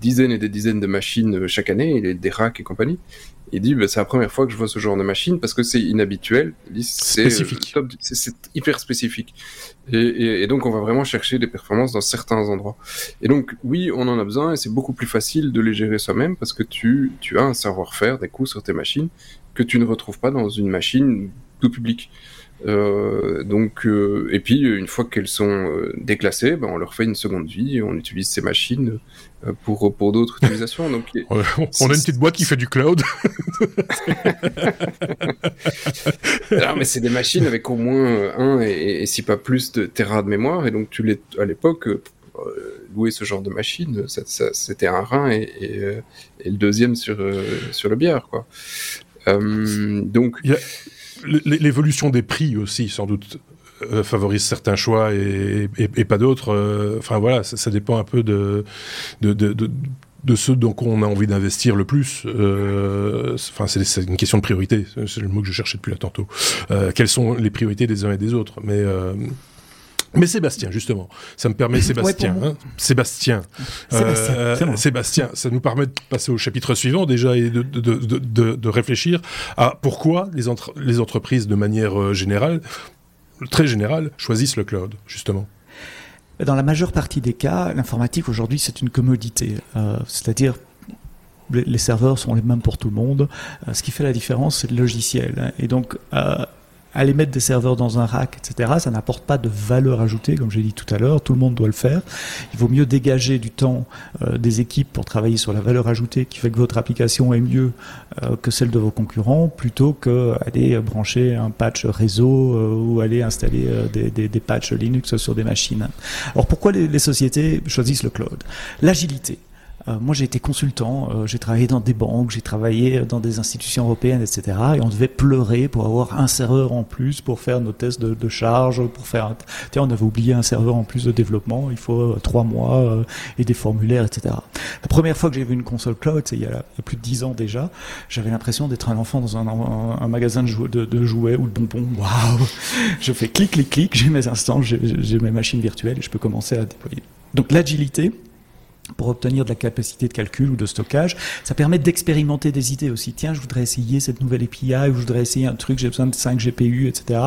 dizaines et des dizaines de machines chaque année, des racks et compagnie, il dit bah, c'est la première fois que je vois ce genre de machine parce que c'est inhabituel. C'est c'est hyper spécifique. Et, et, donc on va vraiment chercher des performances dans certains endroits. Et donc oui, on en a besoin et c'est beaucoup plus facile de les gérer soi-même parce que tu tu as un savoir-faire des coups sur tes machines que tu ne retrouves pas dans une machine tout public. Euh, donc, euh, et puis une fois qu'elles sont euh, déclassées, ben, on leur fait une seconde vie et on utilise ces machines euh, pour pour d'autres *laughs* utilisations. Donc, on a une petite boîte qui fait du cloud. *laughs* Alors, mais c'est des machines avec au moins un et, et, si pas plus de terras de mémoire et donc tu les à l'époque louer ce genre de machine, ça, ça, c'était un rein et, et, et, le deuxième sur sur le bière quoi. donc l'évolution des prix aussi, sans doute, euh, favorise certains choix et, pas d'autres. Euh, enfin voilà, ça, dépend un peu de, de, de, de ceux dont on a envie d'investir le plus. Euh, enfin, c'est une question de priorité. C'est le mot que je cherchais depuis là tantôt. quelles sont les priorités des uns et des autres Mais mais Sébastien, justement, ça me permet Sébastien, hein, Sébastien, euh, Sébastien, ça nous permet de passer au chapitre suivant déjà et de, de, de, de réfléchir à pourquoi les, entre, les entreprises de manière euh, générale, très générale, choisissent le cloud, justement. Dans la majeure partie des cas, l'informatique aujourd'hui c'est une commodité, euh, c'est-à-dire les serveurs sont les mêmes pour tout le monde. ce qui fait la différence, c'est le logiciel. Et donc, aller mettre des serveurs dans un rack, etc., ça n'apporte pas de valeur ajoutée, comme j'ai dit tout à l'heure. Tout le monde doit le faire. Il vaut mieux dégager du temps euh, des équipes pour travailler sur la valeur ajoutée qui fait que votre application est mieux euh, que celle de vos concurrents, plutôt qu'aller brancher un patch réseau euh, ou aller installer des, des, des, patchs Linux sur des machines. Alors pourquoi les, les sociétés choisissent le cloud? L'agilité. Euh, moi, j'ai été consultant, euh, j'ai travaillé dans des banques, j'ai travaillé dans des institutions européennes, etc. Et on devait pleurer pour avoir un serveur en plus pour faire nos tests de, de charge, pour faire. Tiens, on avait oublié un serveur en plus de développement. Il faut euh, trois mois et des formulaires, etc. La première fois que j'ai vu une console cloud, c'est il, y a plus de dix ans déjà. J'avais l'impression d'être un enfant dans un, un, magasin de, jouets ou de bonbons. *laughs* Waouh Je fais clic, clic, clic. J'ai mes instances, j'ai mes machines virtuelles et je peux commencer à déployer. Donc l'agilité, pour obtenir de la capacité de calcul ou de stockage. Ça permet d'expérimenter des idées aussi. Tiens, je voudrais essayer cette nouvelle API, ou je voudrais essayer un truc, j'ai besoin de 5 GPU, etc.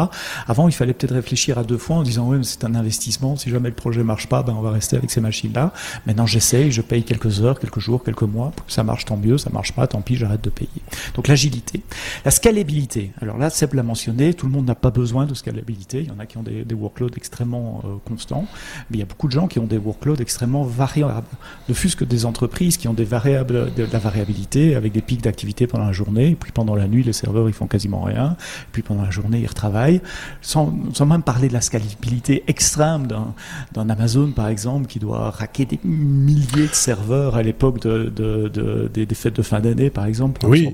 Avant, il fallait peut-être réfléchir à deux fois en disant, oui, mais c'est un investissement. Si jamais le projet marche pas, ben, on va rester avec ces machines-là. Maintenant, j'essaye, je paye quelques heures, quelques jours, quelques mois. Ça marche, tant mieux. Ça marche pas, tant pis, j'arrête de payer. Donc, l'agilité. La scalabilité. Alors là, Seb l'a mentionné, tout le monde n'a pas besoin de scalabilité. Il y en a qui ont des, workloads extrêmement euh, constants, mais il y a beaucoup de gens qui ont des workloads extrêmement variables ne fût-ce que des entreprises qui ont des variables, de, la variabilité avec des pics d'activité pendant la journée, et puis pendant la nuit, les serveurs ils font quasiment rien, puis pendant la journée ils retravaillent, sans, sans même parler de la scalabilité extrême d'un Amazon par exemple qui doit raquer des milliers de serveurs à l'époque de, de, des, fêtes de fin d'année par exemple. Pour oui,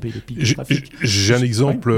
j'ai un exemple,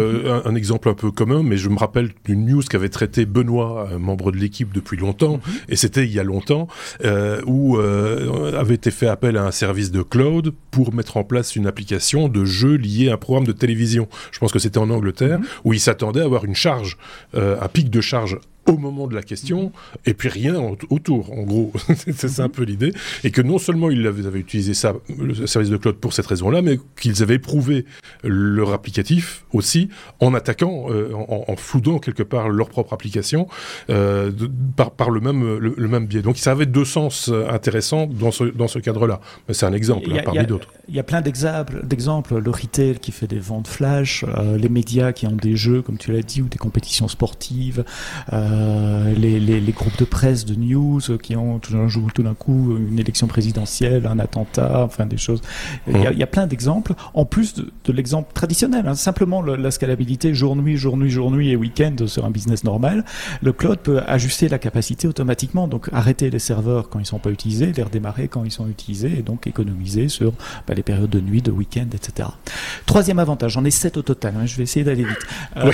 un, exemple un peu commun, mais je me rappelle d'une news qu'avait traité Benoît, un membre de l'équipe depuis longtemps, mm-hmm. et c'était il y a longtemps, euh, où euh, avait été fait appel à un service de cloud pour mettre en place une application de jeu lié à un programme de télévision. Je pense que c'était en Angleterre, mhm. où il s'attendait à avoir une charge, euh, un pic de charge au moment de la question, et puis rien autour, en gros. *laughs* c'est un peu l'idée. Et que non seulement ils avaient, utilisé ça, le service de cloud pour cette raison-là, mais qu'ils avaient éprouvé leur applicatif aussi en attaquant, euh, en, en, floudant quelque part leur propre application euh, par, par le, même, le, même biais. Donc ça avait deux sens euh, intéressants dans ce, dans ce cadre-là. C'est un exemple hein, parmi d'autres. Il y a plein d'exemples. Le retail qui fait des ventes flash, euh, les médias qui ont des jeux, comme tu l'as dit, ou des compétitions sportives. Euh, euh, les, les, les, groupes de presse, de news qui ont tout d'un tout d'un coup une élection présidentielle, un attentat, enfin des choses. Il y a, il y a plein d'exemples. En plus de, de l'exemple traditionnel, hein, simplement le, la scalabilité jour-nuit, jour-nuit, jour-nuit et week-end sur un business normal. Le cloud peut ajuster la capacité automatiquement, donc arrêter les serveurs quand ils sont pas utilisés, les redémarrer quand ils sont utilisés et donc économiser sur bah, les périodes de nuit, de week-end, etc. Troisième avantage, j'en ai sept au total. Hein, je vais essayer d'aller vite. Euh,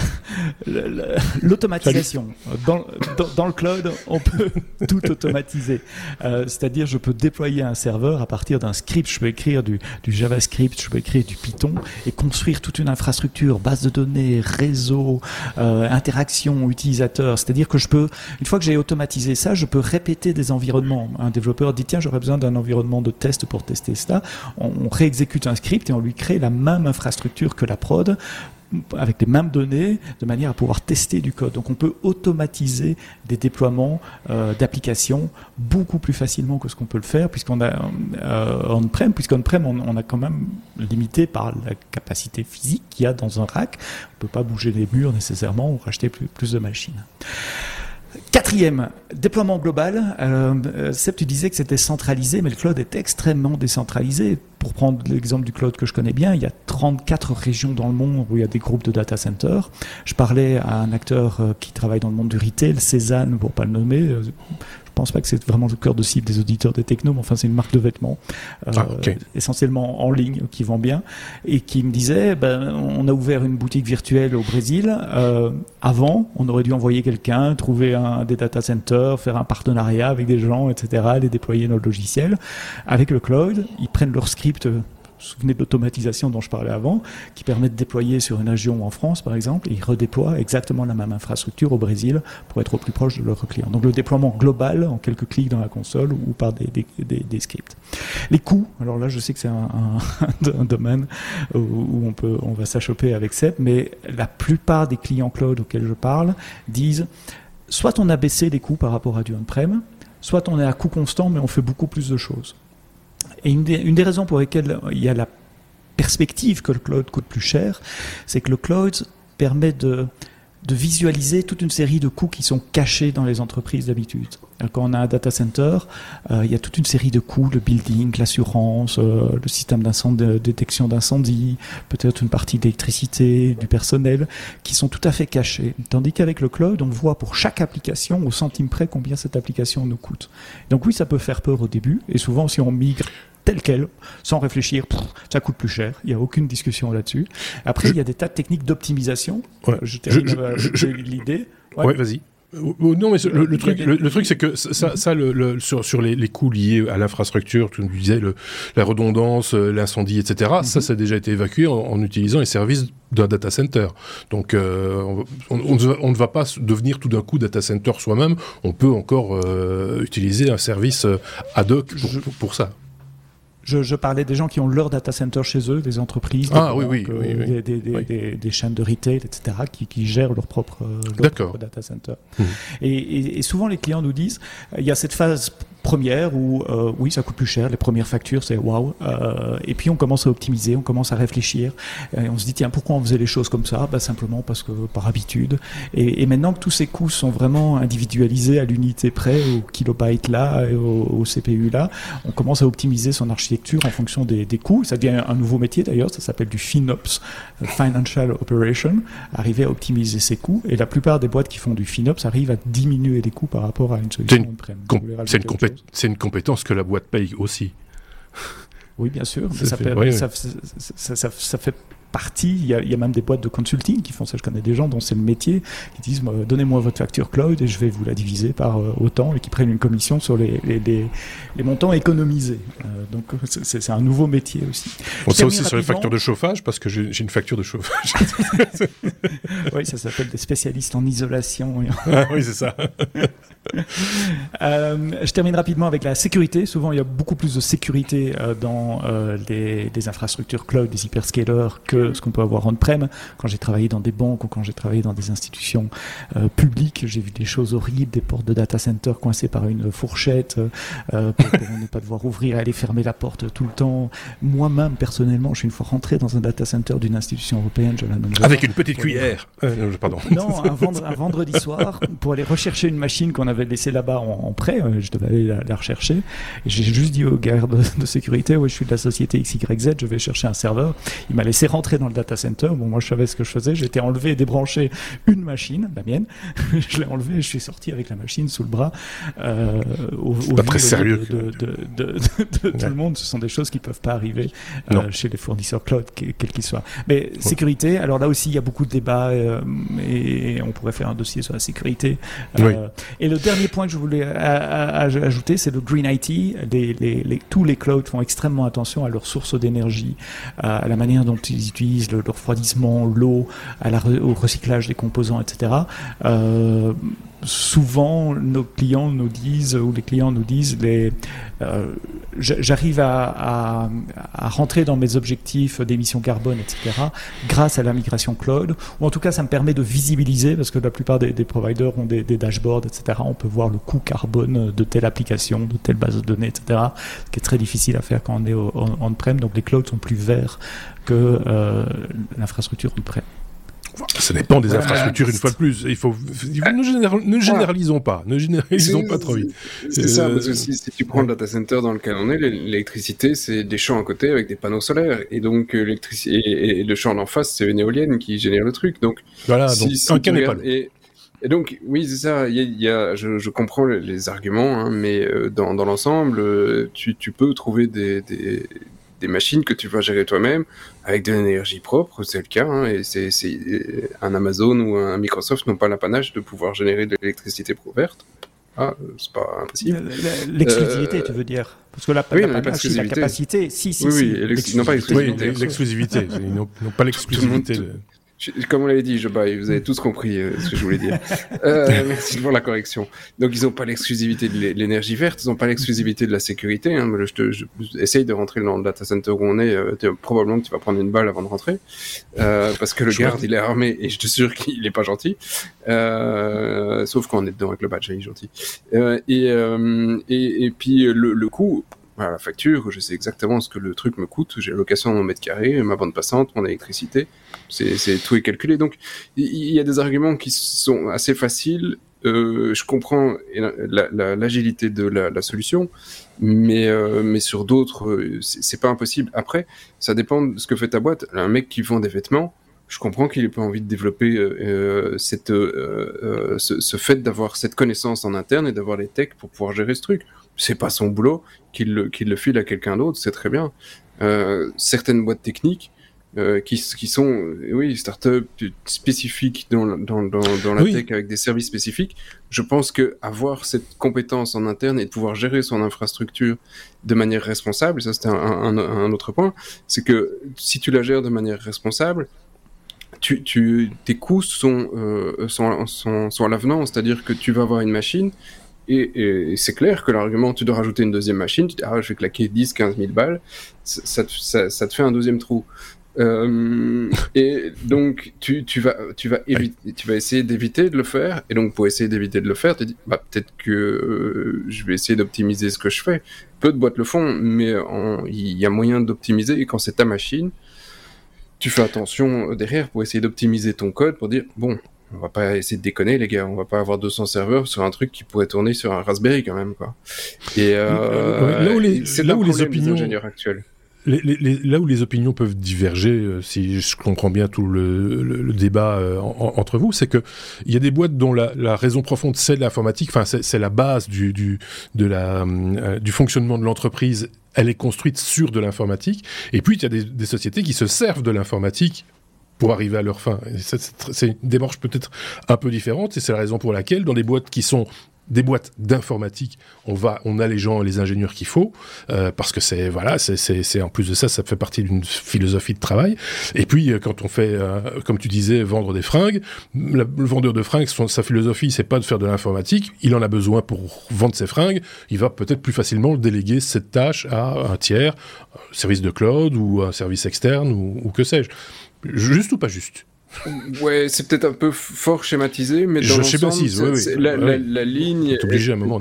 *laughs* L'automatisation dans, le cloud, on peut *laughs* tout automatiser. Euh, c'est-à-dire, je peux déployer un serveur à partir d'un script. Je peux écrire du, JavaScript, je peux écrire du Python et construire toute une infrastructure, base de données, réseau, euh, interaction utilisateur. C'est-à-dire que je peux, une fois que j'ai automatisé ça, je peux répéter des environnements. Un développeur dit tiens, j'aurais besoin d'un environnement de test pour tester ça. On réexécute un script et on lui crée la même infrastructure que la prod avec les mêmes données de manière à pouvoir tester du code. Donc on peut automatiser des déploiements euh, d'applications beaucoup plus facilement que ce qu'on peut le faire puisqu'on a euh, on-prem, puisqu'on-prem on, on, a quand même limité par la capacité physique qu'il y a dans un rack. On peut pas bouger les murs nécessairement ou racheter plus de machines. Quatrième, déploiement global. Euh, Seb, tu disais que c'était centralisé, mais le cloud est extrêmement décentralisé. Pour prendre l'exemple du cloud que je connais bien, il y a 34 régions dans le monde où il y a des groupes de data centers. Je parlais à un acteur euh, qui travaille dans le monde du retail, Cézanne, pour pas le nommer. Euh, pense pas que c'est vraiment le cœur de cible des auditeurs des technos, mais enfin c'est une marque de vêtements euh, ah, essentiellement en ligne qui vend bien et qui me disait ben, on a ouvert une boutique virtuelle au Brésil. Euh, avant, on aurait dû envoyer quelqu'un, trouver un des data centers, faire un partenariat avec des gens, etc., les déployer nos logiciels. Avec le cloud, ils prennent leur script souvenez de l'automatisation dont je parlais avant, qui permet de déployer sur une région en France, par exemple, et ils redéploient exactement la même infrastructure au Brésil pour être au plus proche de leurs clients. Donc le déploiement global en quelques clics dans la console ou par des, scripts. Les coûts, alors là je sais que c'est un, *laughs* domaine où on, va s'achoper avec SEP, mais la plupart des clients cloud auxquels je parle disent soit on a baissé les coûts par rapport à du on-prem, soit on est à coût constant mais on fait beaucoup plus de choses. Et une des, raisons pour lesquelles il y a la perspective que le cloud coûte plus cher, c'est que le cloud permet de de visualiser toute une série de coûts qui sont cachés dans les entreprises d'habitude. Quand on a un data center, euh, il y a toute une série de coûts, le building, l'assurance, euh, le système de détection d'incendie, peut-être une partie d'électricité, du personnel, qui sont tout à fait cachés. Tandis qu'avec le cloud, on voit pour chaque application, au centime près, combien cette application nous coûte. Donc oui, ça peut faire peur au début, et souvent si on migre tel quel, sans réfléchir, ça coûte plus cher. Il n'y a aucune discussion là-dessus. Après, il y a des tas de techniques d'optimisation. Je termine l'idée. Ouais, vas-y. Non, mais le, truc, le, truc, c'est que ça, ça le, sur, sur les, les, coûts liés à l'infrastructure, tu nous disais la redondance, euh, l'incendie, etc. Ça, mhm. ça a déjà été évacué en, utilisant les services d'un data center. Donc, euh, on, on, ne va pas devenir tout d'un coup data center soi-même. On peut encore euh, utiliser un service ad hoc pour ça. Je, je, parlais des gens qui ont leur data center chez eux, des entreprises, des, ah, oui, oui, oui, des, des, des, chaînes de retail, etc., qui, qui gèrent leur propre, leur propre data center. Mmh. Et, et, et, souvent, les clients nous disent, il y a cette phase première où euh, oui ça coûte plus cher. Les premières factures c'est waouh. Euh, et puis on commence à optimiser on commence à réfléchir. Et on se dit tiens pourquoi on faisait les choses comme ça? Bah, simplement parce que par habitude. Et, et, maintenant que tous ces coûts sont vraiment individualisés à l'unité près au kilobyte là et au, CPU là on commence à optimiser son architecture en fonction des, des coûts. Ça devient un nouveau métier d'ailleurs. Ça s'appelle du FinOps Financial Operation. Arriver à optimiser ses coûts. Et la plupart des boîtes qui font du FinOps arrivent à diminuer les coûts par rapport à une solution c'est une, une c'est une compétence que la boîte paye aussi. *laughs* Oui, bien sûr. ça, fait, partie. Il y, a, même des boîtes de consulting qui font ça. Je connais des gens dont c'est le métier, qui disent donnez-moi votre facture cloud et je vais vous la diviser par euh, autant et qui prennent une commission sur les, les, montants économisés. Euh, donc c'est un nouveau métier aussi. On sait aussi sur les factures de chauffage parce que j'ai une facture de chauffage. *laughs* oui, ça s'appelle des spécialistes en isolation. ah, oui, c'est ça. *laughs* Euh, je termine rapidement avec la sécurité. Souvent, il y a beaucoup plus de sécurité dans les, des infrastructures cloud, des hyperscalers que ce qu'on peut avoir on-prem. Quand j'ai travaillé dans des banques ou quand j'ai travaillé dans des institutions euh, publiques, j'ai vu des choses horribles, des portes de data center coincées par une fourchette euh, pour, ne pas devoir ouvrir et aller fermer la porte tout le temps. Moi-même, personnellement, je suis une fois rentré dans un data center d'une institution européenne. Je Avec une petite cuillère. Euh, pardon. Non, un, vendredi soir pour aller rechercher une machine qu'on avait laissée là-bas en, prêt. Je devais aller la, rechercher. J'ai juste dit aux gardes de sécurité, oui, je suis de la société XYZ, je vais chercher un serveur. Il m'a laissé rentrer dans le data center. Bon, moi, je savais ce que je faisais. J'étais enlevé et débranché une machine, la mienne. *laughs* je l'ai enlevé et je suis sorti avec la machine sous le bras. Euh, au, pas très sérieux. De, de, de, de tout le monde. Ce sont des choses qui peuvent pas arriver euh, chez les fournisseurs cloud, quels qu'ils soient. Mais sécurité, alors là aussi, il y a beaucoup de débats euh, et on pourrait faire un dossier sur la sécurité. Euh, et le dernier point que je voulais ajouter, c'est le Green IT. Tous les clouds font extrêmement attention à leurs sources d'énergie, à la manière dont ils utilisent le, refroidissement, l'eau, au recyclage des composants, etc. Euh, souvent, nos clients nous disent, ou les clients nous disent, euh, j'arrive à, rentrer dans mes objectifs d'émissions carbone, etc., grâce à la migration cloud, ou en tout cas, ça me permet de visibiliser, parce que la plupart des, providers ont des, dashboards, etc., on peut voir le coût carbone de telle application, de telle base de données, etc., ce qui est très difficile à faire quand on est on-prem, donc les clouds sont plus verts que euh, l'infrastructure on-prem. Ça dépend des infrastructures une fois de plus. Il faut ne, généralisons pas, ne généralisons pas trop vite. C'est ça, parce que si, tu prends le data center dans lequel on est, l'électricité c'est des champs à côté avec des panneaux solaires, et donc euh, l'électricité et, le champ d'en face c'est une éolienne qui génère le truc. Donc voilà, donc un cas n'est pas et, et donc, oui, c'est ça. Il y a, je, je, comprends les, arguments, hein, mais euh, dans, dans l'ensemble, euh, tu, tu, peux trouver des, des, des machines que tu vas gérer toi-même avec de l'énergie propre, c'est le cas, hein, et c'est un Amazon ou un Microsoft n'ont pas l'apanage de pouvoir générer de l'électricité verte. Ah, c'est pas impossible. L'exclusivité, euh, tu veux dire Parce que la, oui, la, la capacité, si, si, oui, si. Oui, non pas l'exclusivité. Oui, l'exclusivité. ils n'ont pas l'exclusivité. Comme on l'avait dit, je baille, vous avez tous compris euh, ce que je voulais dire. *laughs* Euh, merci pour la correction. Donc, ils n'ont pas l'exclusivité de l'énergie verte, ils n'ont pas l'exclusivité de la sécurité. Hein. Je, te, je, essaye de rentrer dans le data center où on est. Euh, probablement que tu vas prendre une balle avant de rentrer, euh, parce que le garde, il est armé et je te jure qu'il n'est pas gentil. Sauf quand on est dedans avec le badge, il est gentil. Et, et, et, puis, le, le coup à la facture, je sais exactement ce que le truc me coûte, j'ai location mon mètre carré, ma bande passante, mon électricité, c'est tout est calculé. Donc il y, a des arguments qui sont assez faciles. Euh, je comprends l'agilité de la, solution, mais euh, mais sur d'autres, euh, c'est pas impossible. Après, ça dépend de ce que fait ta boîte. Un mec qui vend des vêtements, je comprends qu'il ait pas envie de développer cette, ce, fait d'avoir cette connaissance en interne et d'avoir les techs pour pouvoir gérer ce truc c'est pas son boulot, qu'il le, le file à quelqu'un d'autre, c'est très bien. Euh, certaines boîtes techniques euh, qui, qui sont, euh, oui, startups spécifiques dans, dans, dans, la tech avec des services spécifiques, je pense que avoir cette compétence en interne et de pouvoir gérer son infrastructure de manière responsable, ça c'était un, un, autre point, c'est que si tu la gères de manière responsable, tu, tu, tes coûts sont, euh, sont, sont, sont à l'avenant, c'est-à-dire que tu vas avoir une machine et, c'est clair que l'argument, tu dois rajouter une deuxième machine, tu dis, ah, je vais claquer 10, 15 000 balles, ça, te fait un deuxième trou. Euh, et donc, tu, vas, tu vas essayer d'éviter de le faire. Et donc, pour essayer d'éviter de le faire, tu dis, bah, peut-être que euh, je vais essayer d'optimiser ce que je fais. Peu de boîtes le font, mais il y a moyen d'optimiser. Et quand c'est ta machine, tu fais attention derrière pour essayer d'optimiser ton code pour dire, bon, on va pas essayer de déconner les gars, on va pas avoir 200 serveurs sur un truc qui pourrait tourner sur un Raspberry quand même quoi. Et euh, là où les, là où les opinions ingénieurs actuels. là où les opinions peuvent diverger, euh, si je comprends bien tout le, débat euh, entre vous, c'est que il y a des boîtes dont la, raison profonde c'est l'informatique, enfin c'est la base du, du de la du fonctionnement de l'entreprise. Elle est construite sur de l'informatique. Et puis il y a des, des sociétés qui se servent de l'informatique arriver à leur fin. C'est une démarche peut-être un peu différente et c'est la raison pour laquelle dans des boîtes qui sont des boîtes d'informatique, on va, on a les gens, les ingénieurs qu'il faut, euh, parce que c'est voilà, c'est en plus de ça, ça fait partie d'une philosophie de travail. Et puis euh, quand on fait, euh, comme tu disais, vendre des fringues, le vendeur de fringues, sa philosophie, c'est pas de faire de l'informatique, il en a besoin pour vendre ses fringues, il va peut-être plus facilement déléguer cette tâche à un tiers, un service de cloud ou un service externe ou que sais-je. Juste ou pas juste? Ouais, c'est peut-être un peu fort schématisé, mais dans l'ensemble, la, la, ligne est, obligé à un, moment.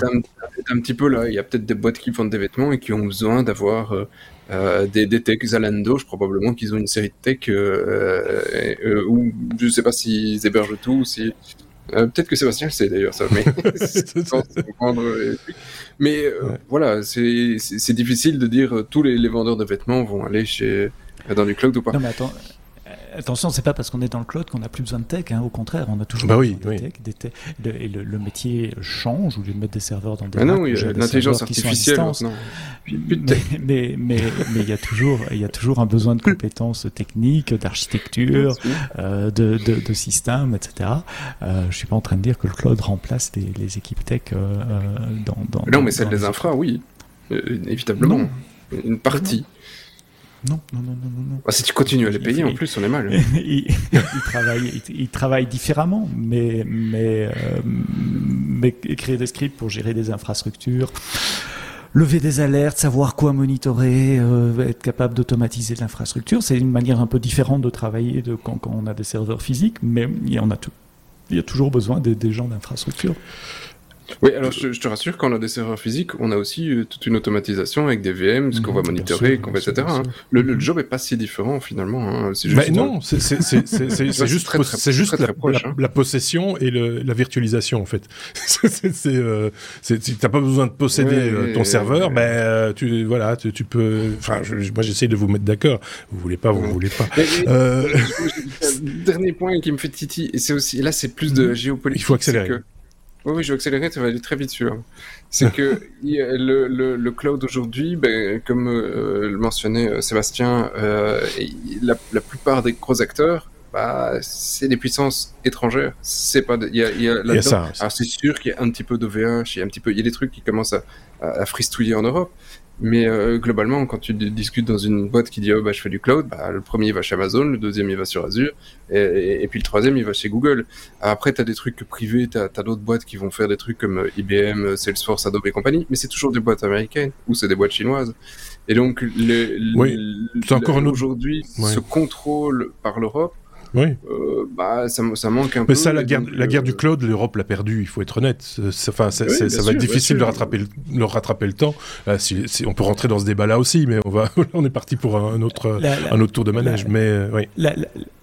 un, petit peu là. Il y a peut-être des boîtes qui vendent des vêtements et qui ont besoin d'avoir euh, euh des, des techs Zalando. Je probablement qu'ils ont une série de tech euh, euh, ou je sais pas s'ils hébergent tout ou si euh, peut-être que Sébastien le sait d'ailleurs ça, mais *laughs* *laughs* mais voilà, c'est difficile de dire tous les, les vendeurs de vêtements vont aller chez dans du cloud ou pas. Non mais attends, attention, c'est pas parce qu'on est dans le cloud qu'on a plus besoin de tech. Hein. Au contraire, on a toujours bah besoin de tech. et le, métier change. Au lieu de mettre des serveurs dans des. Ah non, il y a l'intelligence artificielle Mais mais mais il y a toujours il y a toujours un besoin de compétences techniques, d'architecture, euh, de, de, de systèmes, etc. Euh, je suis pas en train de dire que le cloud remplace les, équipes tech euh, euh, dans, dans. Non, mais celle des infra, oui, inévitablement. Une partie. Non, non, non, non, non. Ah, si tu continues à les payer, en plus, on est mal. *laughs* ils, travaillent, ils, travaillent différemment, mais, mais, euh, mais créer des scripts pour gérer des infrastructures, lever des alertes, savoir quoi monitorer, euh, être capable d'automatiser l'infrastructure, c'est une manière un peu différente de travailler de quand, quand on a des serveurs physiques, mais il y en a tout. Il y a toujours besoin des, des gens d'infrastructure. Oui, alors je, te rassure, quand on a des serveurs physiques, on a aussi euh, toute une automatisation avec des VM, ce qu'on mhm, va monitorer, qu'on va, etc. Hein. Le, le, job est pas si différent finalement. Hein. C'est juste. Mais non, c'est juste, c'est juste la, hein. la, possession et le, la virtualisation en fait. *laughs* c'est, euh, t'as pas besoin de posséder euh, ton serveur, mais euh, tu voilà, tu, tu peux. Enfin, moi j'essaie de vous mettre d'accord. Vous voulez pas, vous voulez pas. euh... *laughs* Dernier point qui me fait titi, et c'est aussi là, c'est plus de mhm. géopolitique. Il faut accélérer. Oui, oui, je vais accélérer, ça va aller très vite sûr. C'est que *laughs* le, le, le, cloud aujourd'hui, ben, comme euh, le mentionnait euh, Sébastien, euh, la, la, plupart des gros acteurs, bah, c'est des puissances étrangères. C'est pas, il y a, y a, Alors c'est sûr qu'il y a un petit peu d'OVH, il y a un petit peu, il y a des trucs qui commencent à, à, à fristouiller en Europe. Mais euh, globalement, quand tu discutes dans une boîte qui dit oh, bah, je fais du cloud, bah, le premier il va chez Amazon, le deuxième il va sur Azure, et, et, puis le troisième il va chez Google. Après, tu as des trucs privés, tu as, d'autres boîtes qui vont faire des trucs comme euh, IBM, Salesforce, Adobe et compagnie, mais c'est toujours des boîtes américaines ou c'est des boîtes chinoises. Et donc, oui, encore aujourd'hui, ce contrôle par l'Europe, oui. bah, ça, ça, manque un Mais peu. Mais ça, la guerre, la guerre du cloud, l'Europe l'a perdu, il faut être honnête. Enfin, ça va être difficile de rattraper le, de rattraper le temps. si, si, on peut rentrer dans ce débat-là aussi, mais on, va, *laughs* on est parti pour un autre, la, la, un autre tour de manège. La, mais, oui.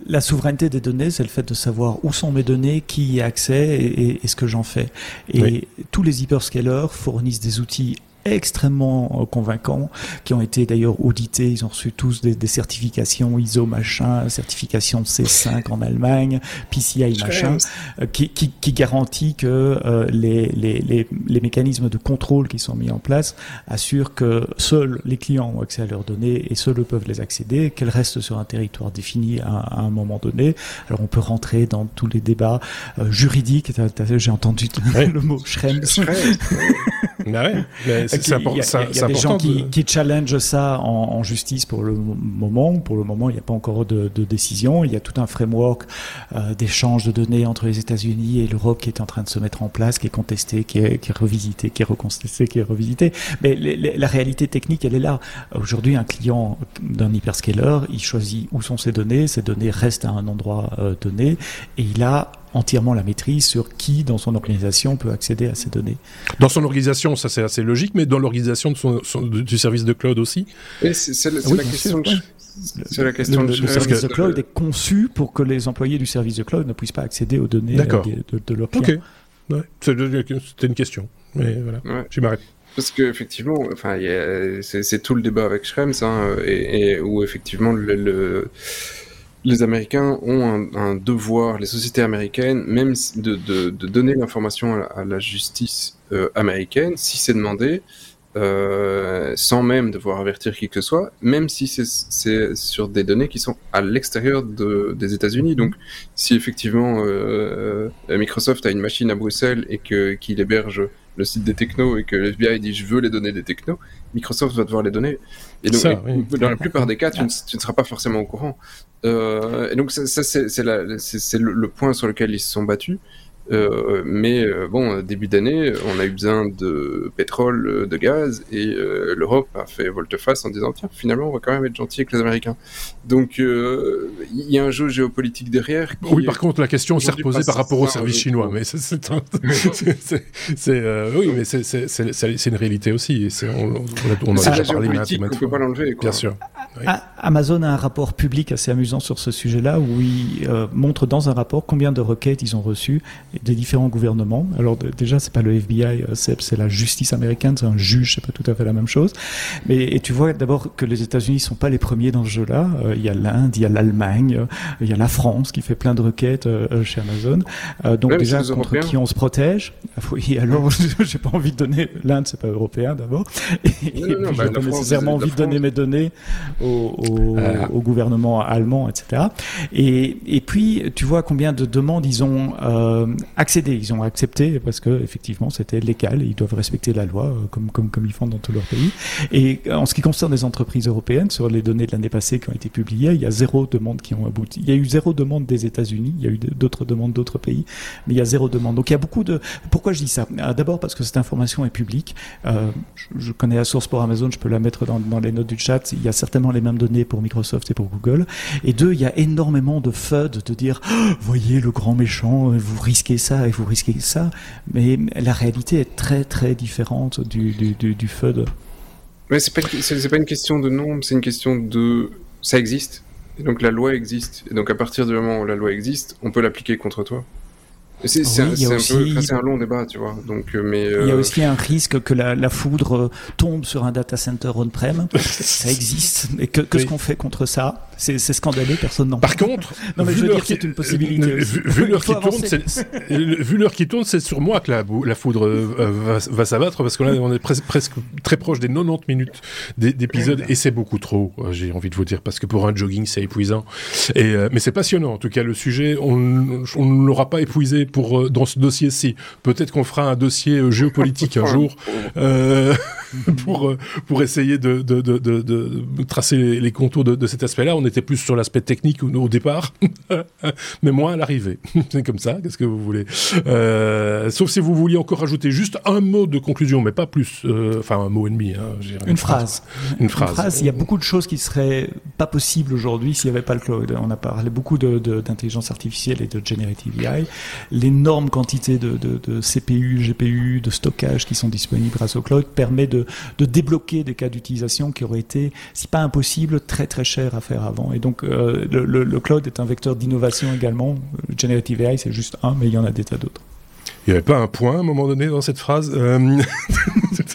la, souveraineté des données, c'est le fait de savoir où sont mes données, qui y a accès et, et, ce que j'en fais. Et oui. tous les hyperscalers fournissent des outils extrêmement convaincants, qui ont été d'ailleurs audités, ils ont reçu tous des, des, certifications ISO machin, certification C5 en Allemagne, PCI machin, euh, qui, qui, qui, garantit que euh, les, les, les, les, mécanismes de contrôle qui sont mis en place assurent que seuls les clients ont accès à leurs données et seuls eux peuvent les accéder, qu'elles restent sur un territoire défini à, à, un moment donné. Alors on peut rentrer dans tous les débats euh, juridiques, j'ai entendu *laughs* le mot Schrems. Bah ouais, mais c'est il y a, il y a des gens qui, qui challengent ça en, en, justice pour le moment. Pour le moment, il n'y a pas encore de, de, décision. Il y a tout un framework euh, d'échange de données entre les États-Unis et l'Europe qui est en train de se mettre en place, qui est contesté, qui est, qui est revisité, qui est recontesté, qui est revisité. Mais les, les, la réalité technique, elle est là. Aujourd'hui, un client d'un hyperscaler, il choisit où sont ses données. Ces données restent à un endroit euh, donné et il a entièrement la maîtrise sur qui dans son organisation peut accéder à ces données. Dans son organisation, ça c'est assez logique, mais dans l'organisation de son, son, du service de cloud aussi C'est oui, la question. Sûr, c'est la question. Le, de... le service de cloud est conçu pour que les employés du service de cloud ne puissent pas accéder aux données de, de, de, leur client. Ok, ouais. c'était une question, mais voilà, ouais. je m'arrête. Parce que effectivement, enfin, c'est tout le débat avec Schrems, hein, et, et, où effectivement le, le les Américains ont un, un, devoir, les sociétés américaines, même de, de, de donner l'information à, à, la justice euh, américaine, si c'est demandé, euh, sans même devoir avertir qui que ce soit, même si c'est sur des données qui sont à l'extérieur de, des États-Unis. Donc, si effectivement euh, Microsoft a une machine à Bruxelles et que qu'il héberge le site des technos et que l'FBI dit je veux les données des technos, Microsoft va devoir les donner. Et donc, ça, oui. dans la plupart des cas, tu ne, tu ne, seras pas forcément au courant. Euh, et donc, ça, ça c'est le, le, point sur lequel ils se sont battus. Euh, mais euh, bon, début d'année, on a eu besoin de pétrole, de gaz, et euh, l'Europe a fait volte-face en disant tiens, finalement, on va quand même être gentil avec les Américains. Donc, il y a un jeu géopolitique derrière. Qui, oui, par contre, la question s'est reposée par rapport au service chinois, mais c'est un... oui, mais c'est une réalité aussi. Et on, on, a déjà parlé maintes on peut pas l'enlever. Bien sûr. Oui. Amazon a un rapport public assez amusant sur ce sujet-là où il montre dans un rapport combien de requêtes ils ont reçues des différents gouvernements. Alors déjà, c'est pas le FBI, c'est la justice américaine, c'est un juge, c'est pas tout à fait la même chose. Mais et tu vois d'abord que les États-Unis sont pas les premiers dans ce jeu-là. Euh, il y a l'Inde, il y a l'Allemagne, euh, il y a la France qui fait plein de requêtes euh, chez Amazon. donc Même déjà contre qui on se protège. Oui, *laughs* alors *laughs* j'ai pas envie de donner l'Inde, c'est pas européen d'abord. *laughs* Et, non, non, non, j'ai bah, pas nécessairement envie de donner mes données au, au, Ah. au, gouvernement allemand, etc. Et, et puis tu vois combien de demandes ils ont accédé, ils ont accepté parce que effectivement c'était légal, et ils doivent respecter la loi euh, comme, comme, ils font dans tous leurs pays. Et en ce qui concerne les entreprises européennes, sur les données de l'année passée qui ont été publiées, il y a zéro demande qui ont abouti. Il y a eu zéro demande des États-Unis, il y a eu d'autres demandes d'autres pays, mais il y a zéro demande. Donc il y a beaucoup de. Pourquoi je dis ça? D'abord parce que cette information est publique. Euh, je, je, connais la source pour Amazon, je peux la mettre dans, dans les notes du chat. Il y a certainement les mêmes données pour Microsoft et pour Google. Et deux, il y a énormément de FUD de dire, oh, voyez le grand méchant, vous risquez ça et vous risquez ça, mais la réalité est très très différente du, du, du, du FUD. Mais c'est pas, c'est pas une question de nombre, c'est une question de ça existe. Et donc la loi existe. Et donc à partir du moment où la loi existe, on peut l'appliquer contre toi. C'est oui, un, aussi... un, un, long débat, tu vois. Donc, mais, euh... Il y a aussi un risque que la, la foudre tombe sur un data center on-prem. *laughs* ça existe. Et que, que oui. ce qu'on fait contre ça C'est scandaleux, personne n'en Par contre, *laughs* non, mais une possibilité. Vu, vu l'heure qui, tourne, vu l'heure qui tourne, c'est sur moi que la, la foudre euh, va, va s'abattre parce que là, on est pres presque très proche des 90 minutes d'épisode et c'est beaucoup trop, euh, j'ai envie de vous dire, parce que pour un jogging, c'est épuisant. Et, euh, mais c'est passionnant. En tout cas, le sujet, on, ne l'aura pas épuisé pour, dans ce dossier-ci. Peut-être qu'on fera un dossier géopolitique un jour euh, *laughs* pour, pour essayer de, de, de, de tracer les, contours de, cet aspect-là. On était plus sur l'aspect technique au, au départ, *laughs* mais moins à l'arrivée. *laughs* C'est comme ça, qu'est-ce que vous voulez euh, Sauf si vous vouliez encore ajouter juste un mot de conclusion, mais pas plus. Enfin, un mot et demi. Hein, une phrase. Une phrase. Une phrase. Il y a beaucoup de choses qui seraient pas possible aujourd'hui s'il n'y avait pas le cloud. On a parlé beaucoup d'intelligence de, artificielle et de generative AI. L'énorme quantité de, de, CPU, GPU, de stockage qui sont disponibles grâce au cloud permet de, débloquer des cas d'utilisation qui auraient été, si pas impossible, très très cher à faire avant. Et donc euh, le, le, cloud est un vecteur d'innovation également. Generative AI, c'est juste un, mais il y en a des tas d'autres. Il n'y avait pas un point à un moment donné dans cette phrase. Euh... *laughs*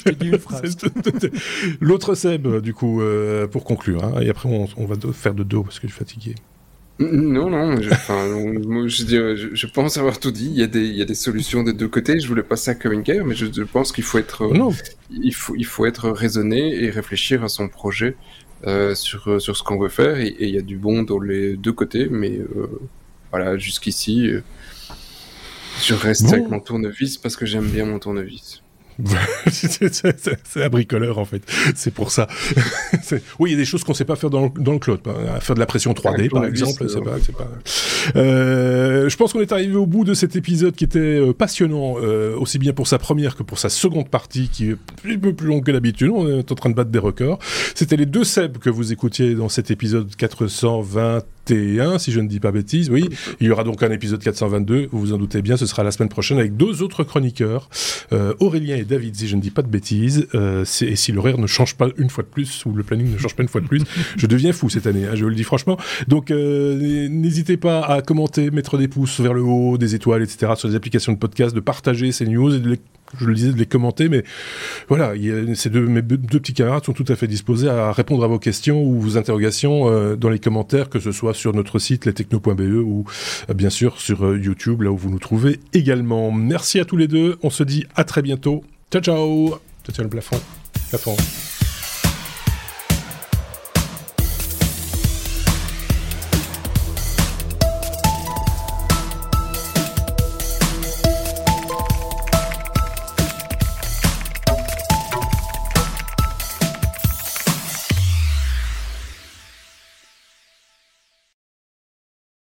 *laughs* L'autre Seb, du coup, euh, pour conclure. Hein, et après, on, on, va faire de dos parce que je suis fatigué. Non, non, je, *laughs* je, je, pense avoir tout dit. Il y, a des, il y a des solutions des deux côtés. Je voulais pas ça comme une guerre, mais je, pense qu'il faut être, non. Il faut, il faut être raisonné et réfléchir à son projet euh, sur, sur ce qu'on veut faire. Et, il y a du bon dans les deux côtés, mais euh, voilà, jusqu'ici, euh, je reste avec mon tournevis parce que j'aime bien mon tournevis. *laughs* c'est un bricoleur en fait, c'est pour ça. *laughs* oui, il y a des choses qu'on sait pas faire dans, dans le cloud, faire de la pression 3D par exemple, c'est pas, pas... Euh, je pense qu'on est arrivé au bout de cet épisode qui était euh, passionnant, euh, aussi bien pour sa première que pour sa seconde partie, qui est un peu plus longue que d'habitude. On est en train de battre des records. C'était les deux Seb que vous écoutiez dans cet épisode 420 si je ne dis pas bêtise. Oui, il y aura donc un épisode 422, vous vous en doutez bien, ce sera la semaine prochaine avec deux autres chroniqueurs, euh, Aurélien et David, si je ne dis pas de bêtises. Euh, et si l'horaire ne change pas une fois de plus, ou le planning ne change pas une fois de plus, *laughs* je deviens fou cette année, hein, je vous le dis franchement. Donc euh, n'hésitez pas à commenter, mettre des pouces vers le haut, des étoiles, etc. sur les applications de podcast, de partager ces news et de les je le disais, de les commenter, mais voilà, ces deux, mes deux petits camarades sont tout à fait disposés à répondre à vos questions ou vos interrogations euh, dans les commentaires, que ce soit sur notre site lestechno.be ou euh, bien sûr sur euh, YouTube, là où vous nous trouvez également. Merci à tous les deux, on se dit à très bientôt. Ciao ciao Ciao ciao le plafond. plafond.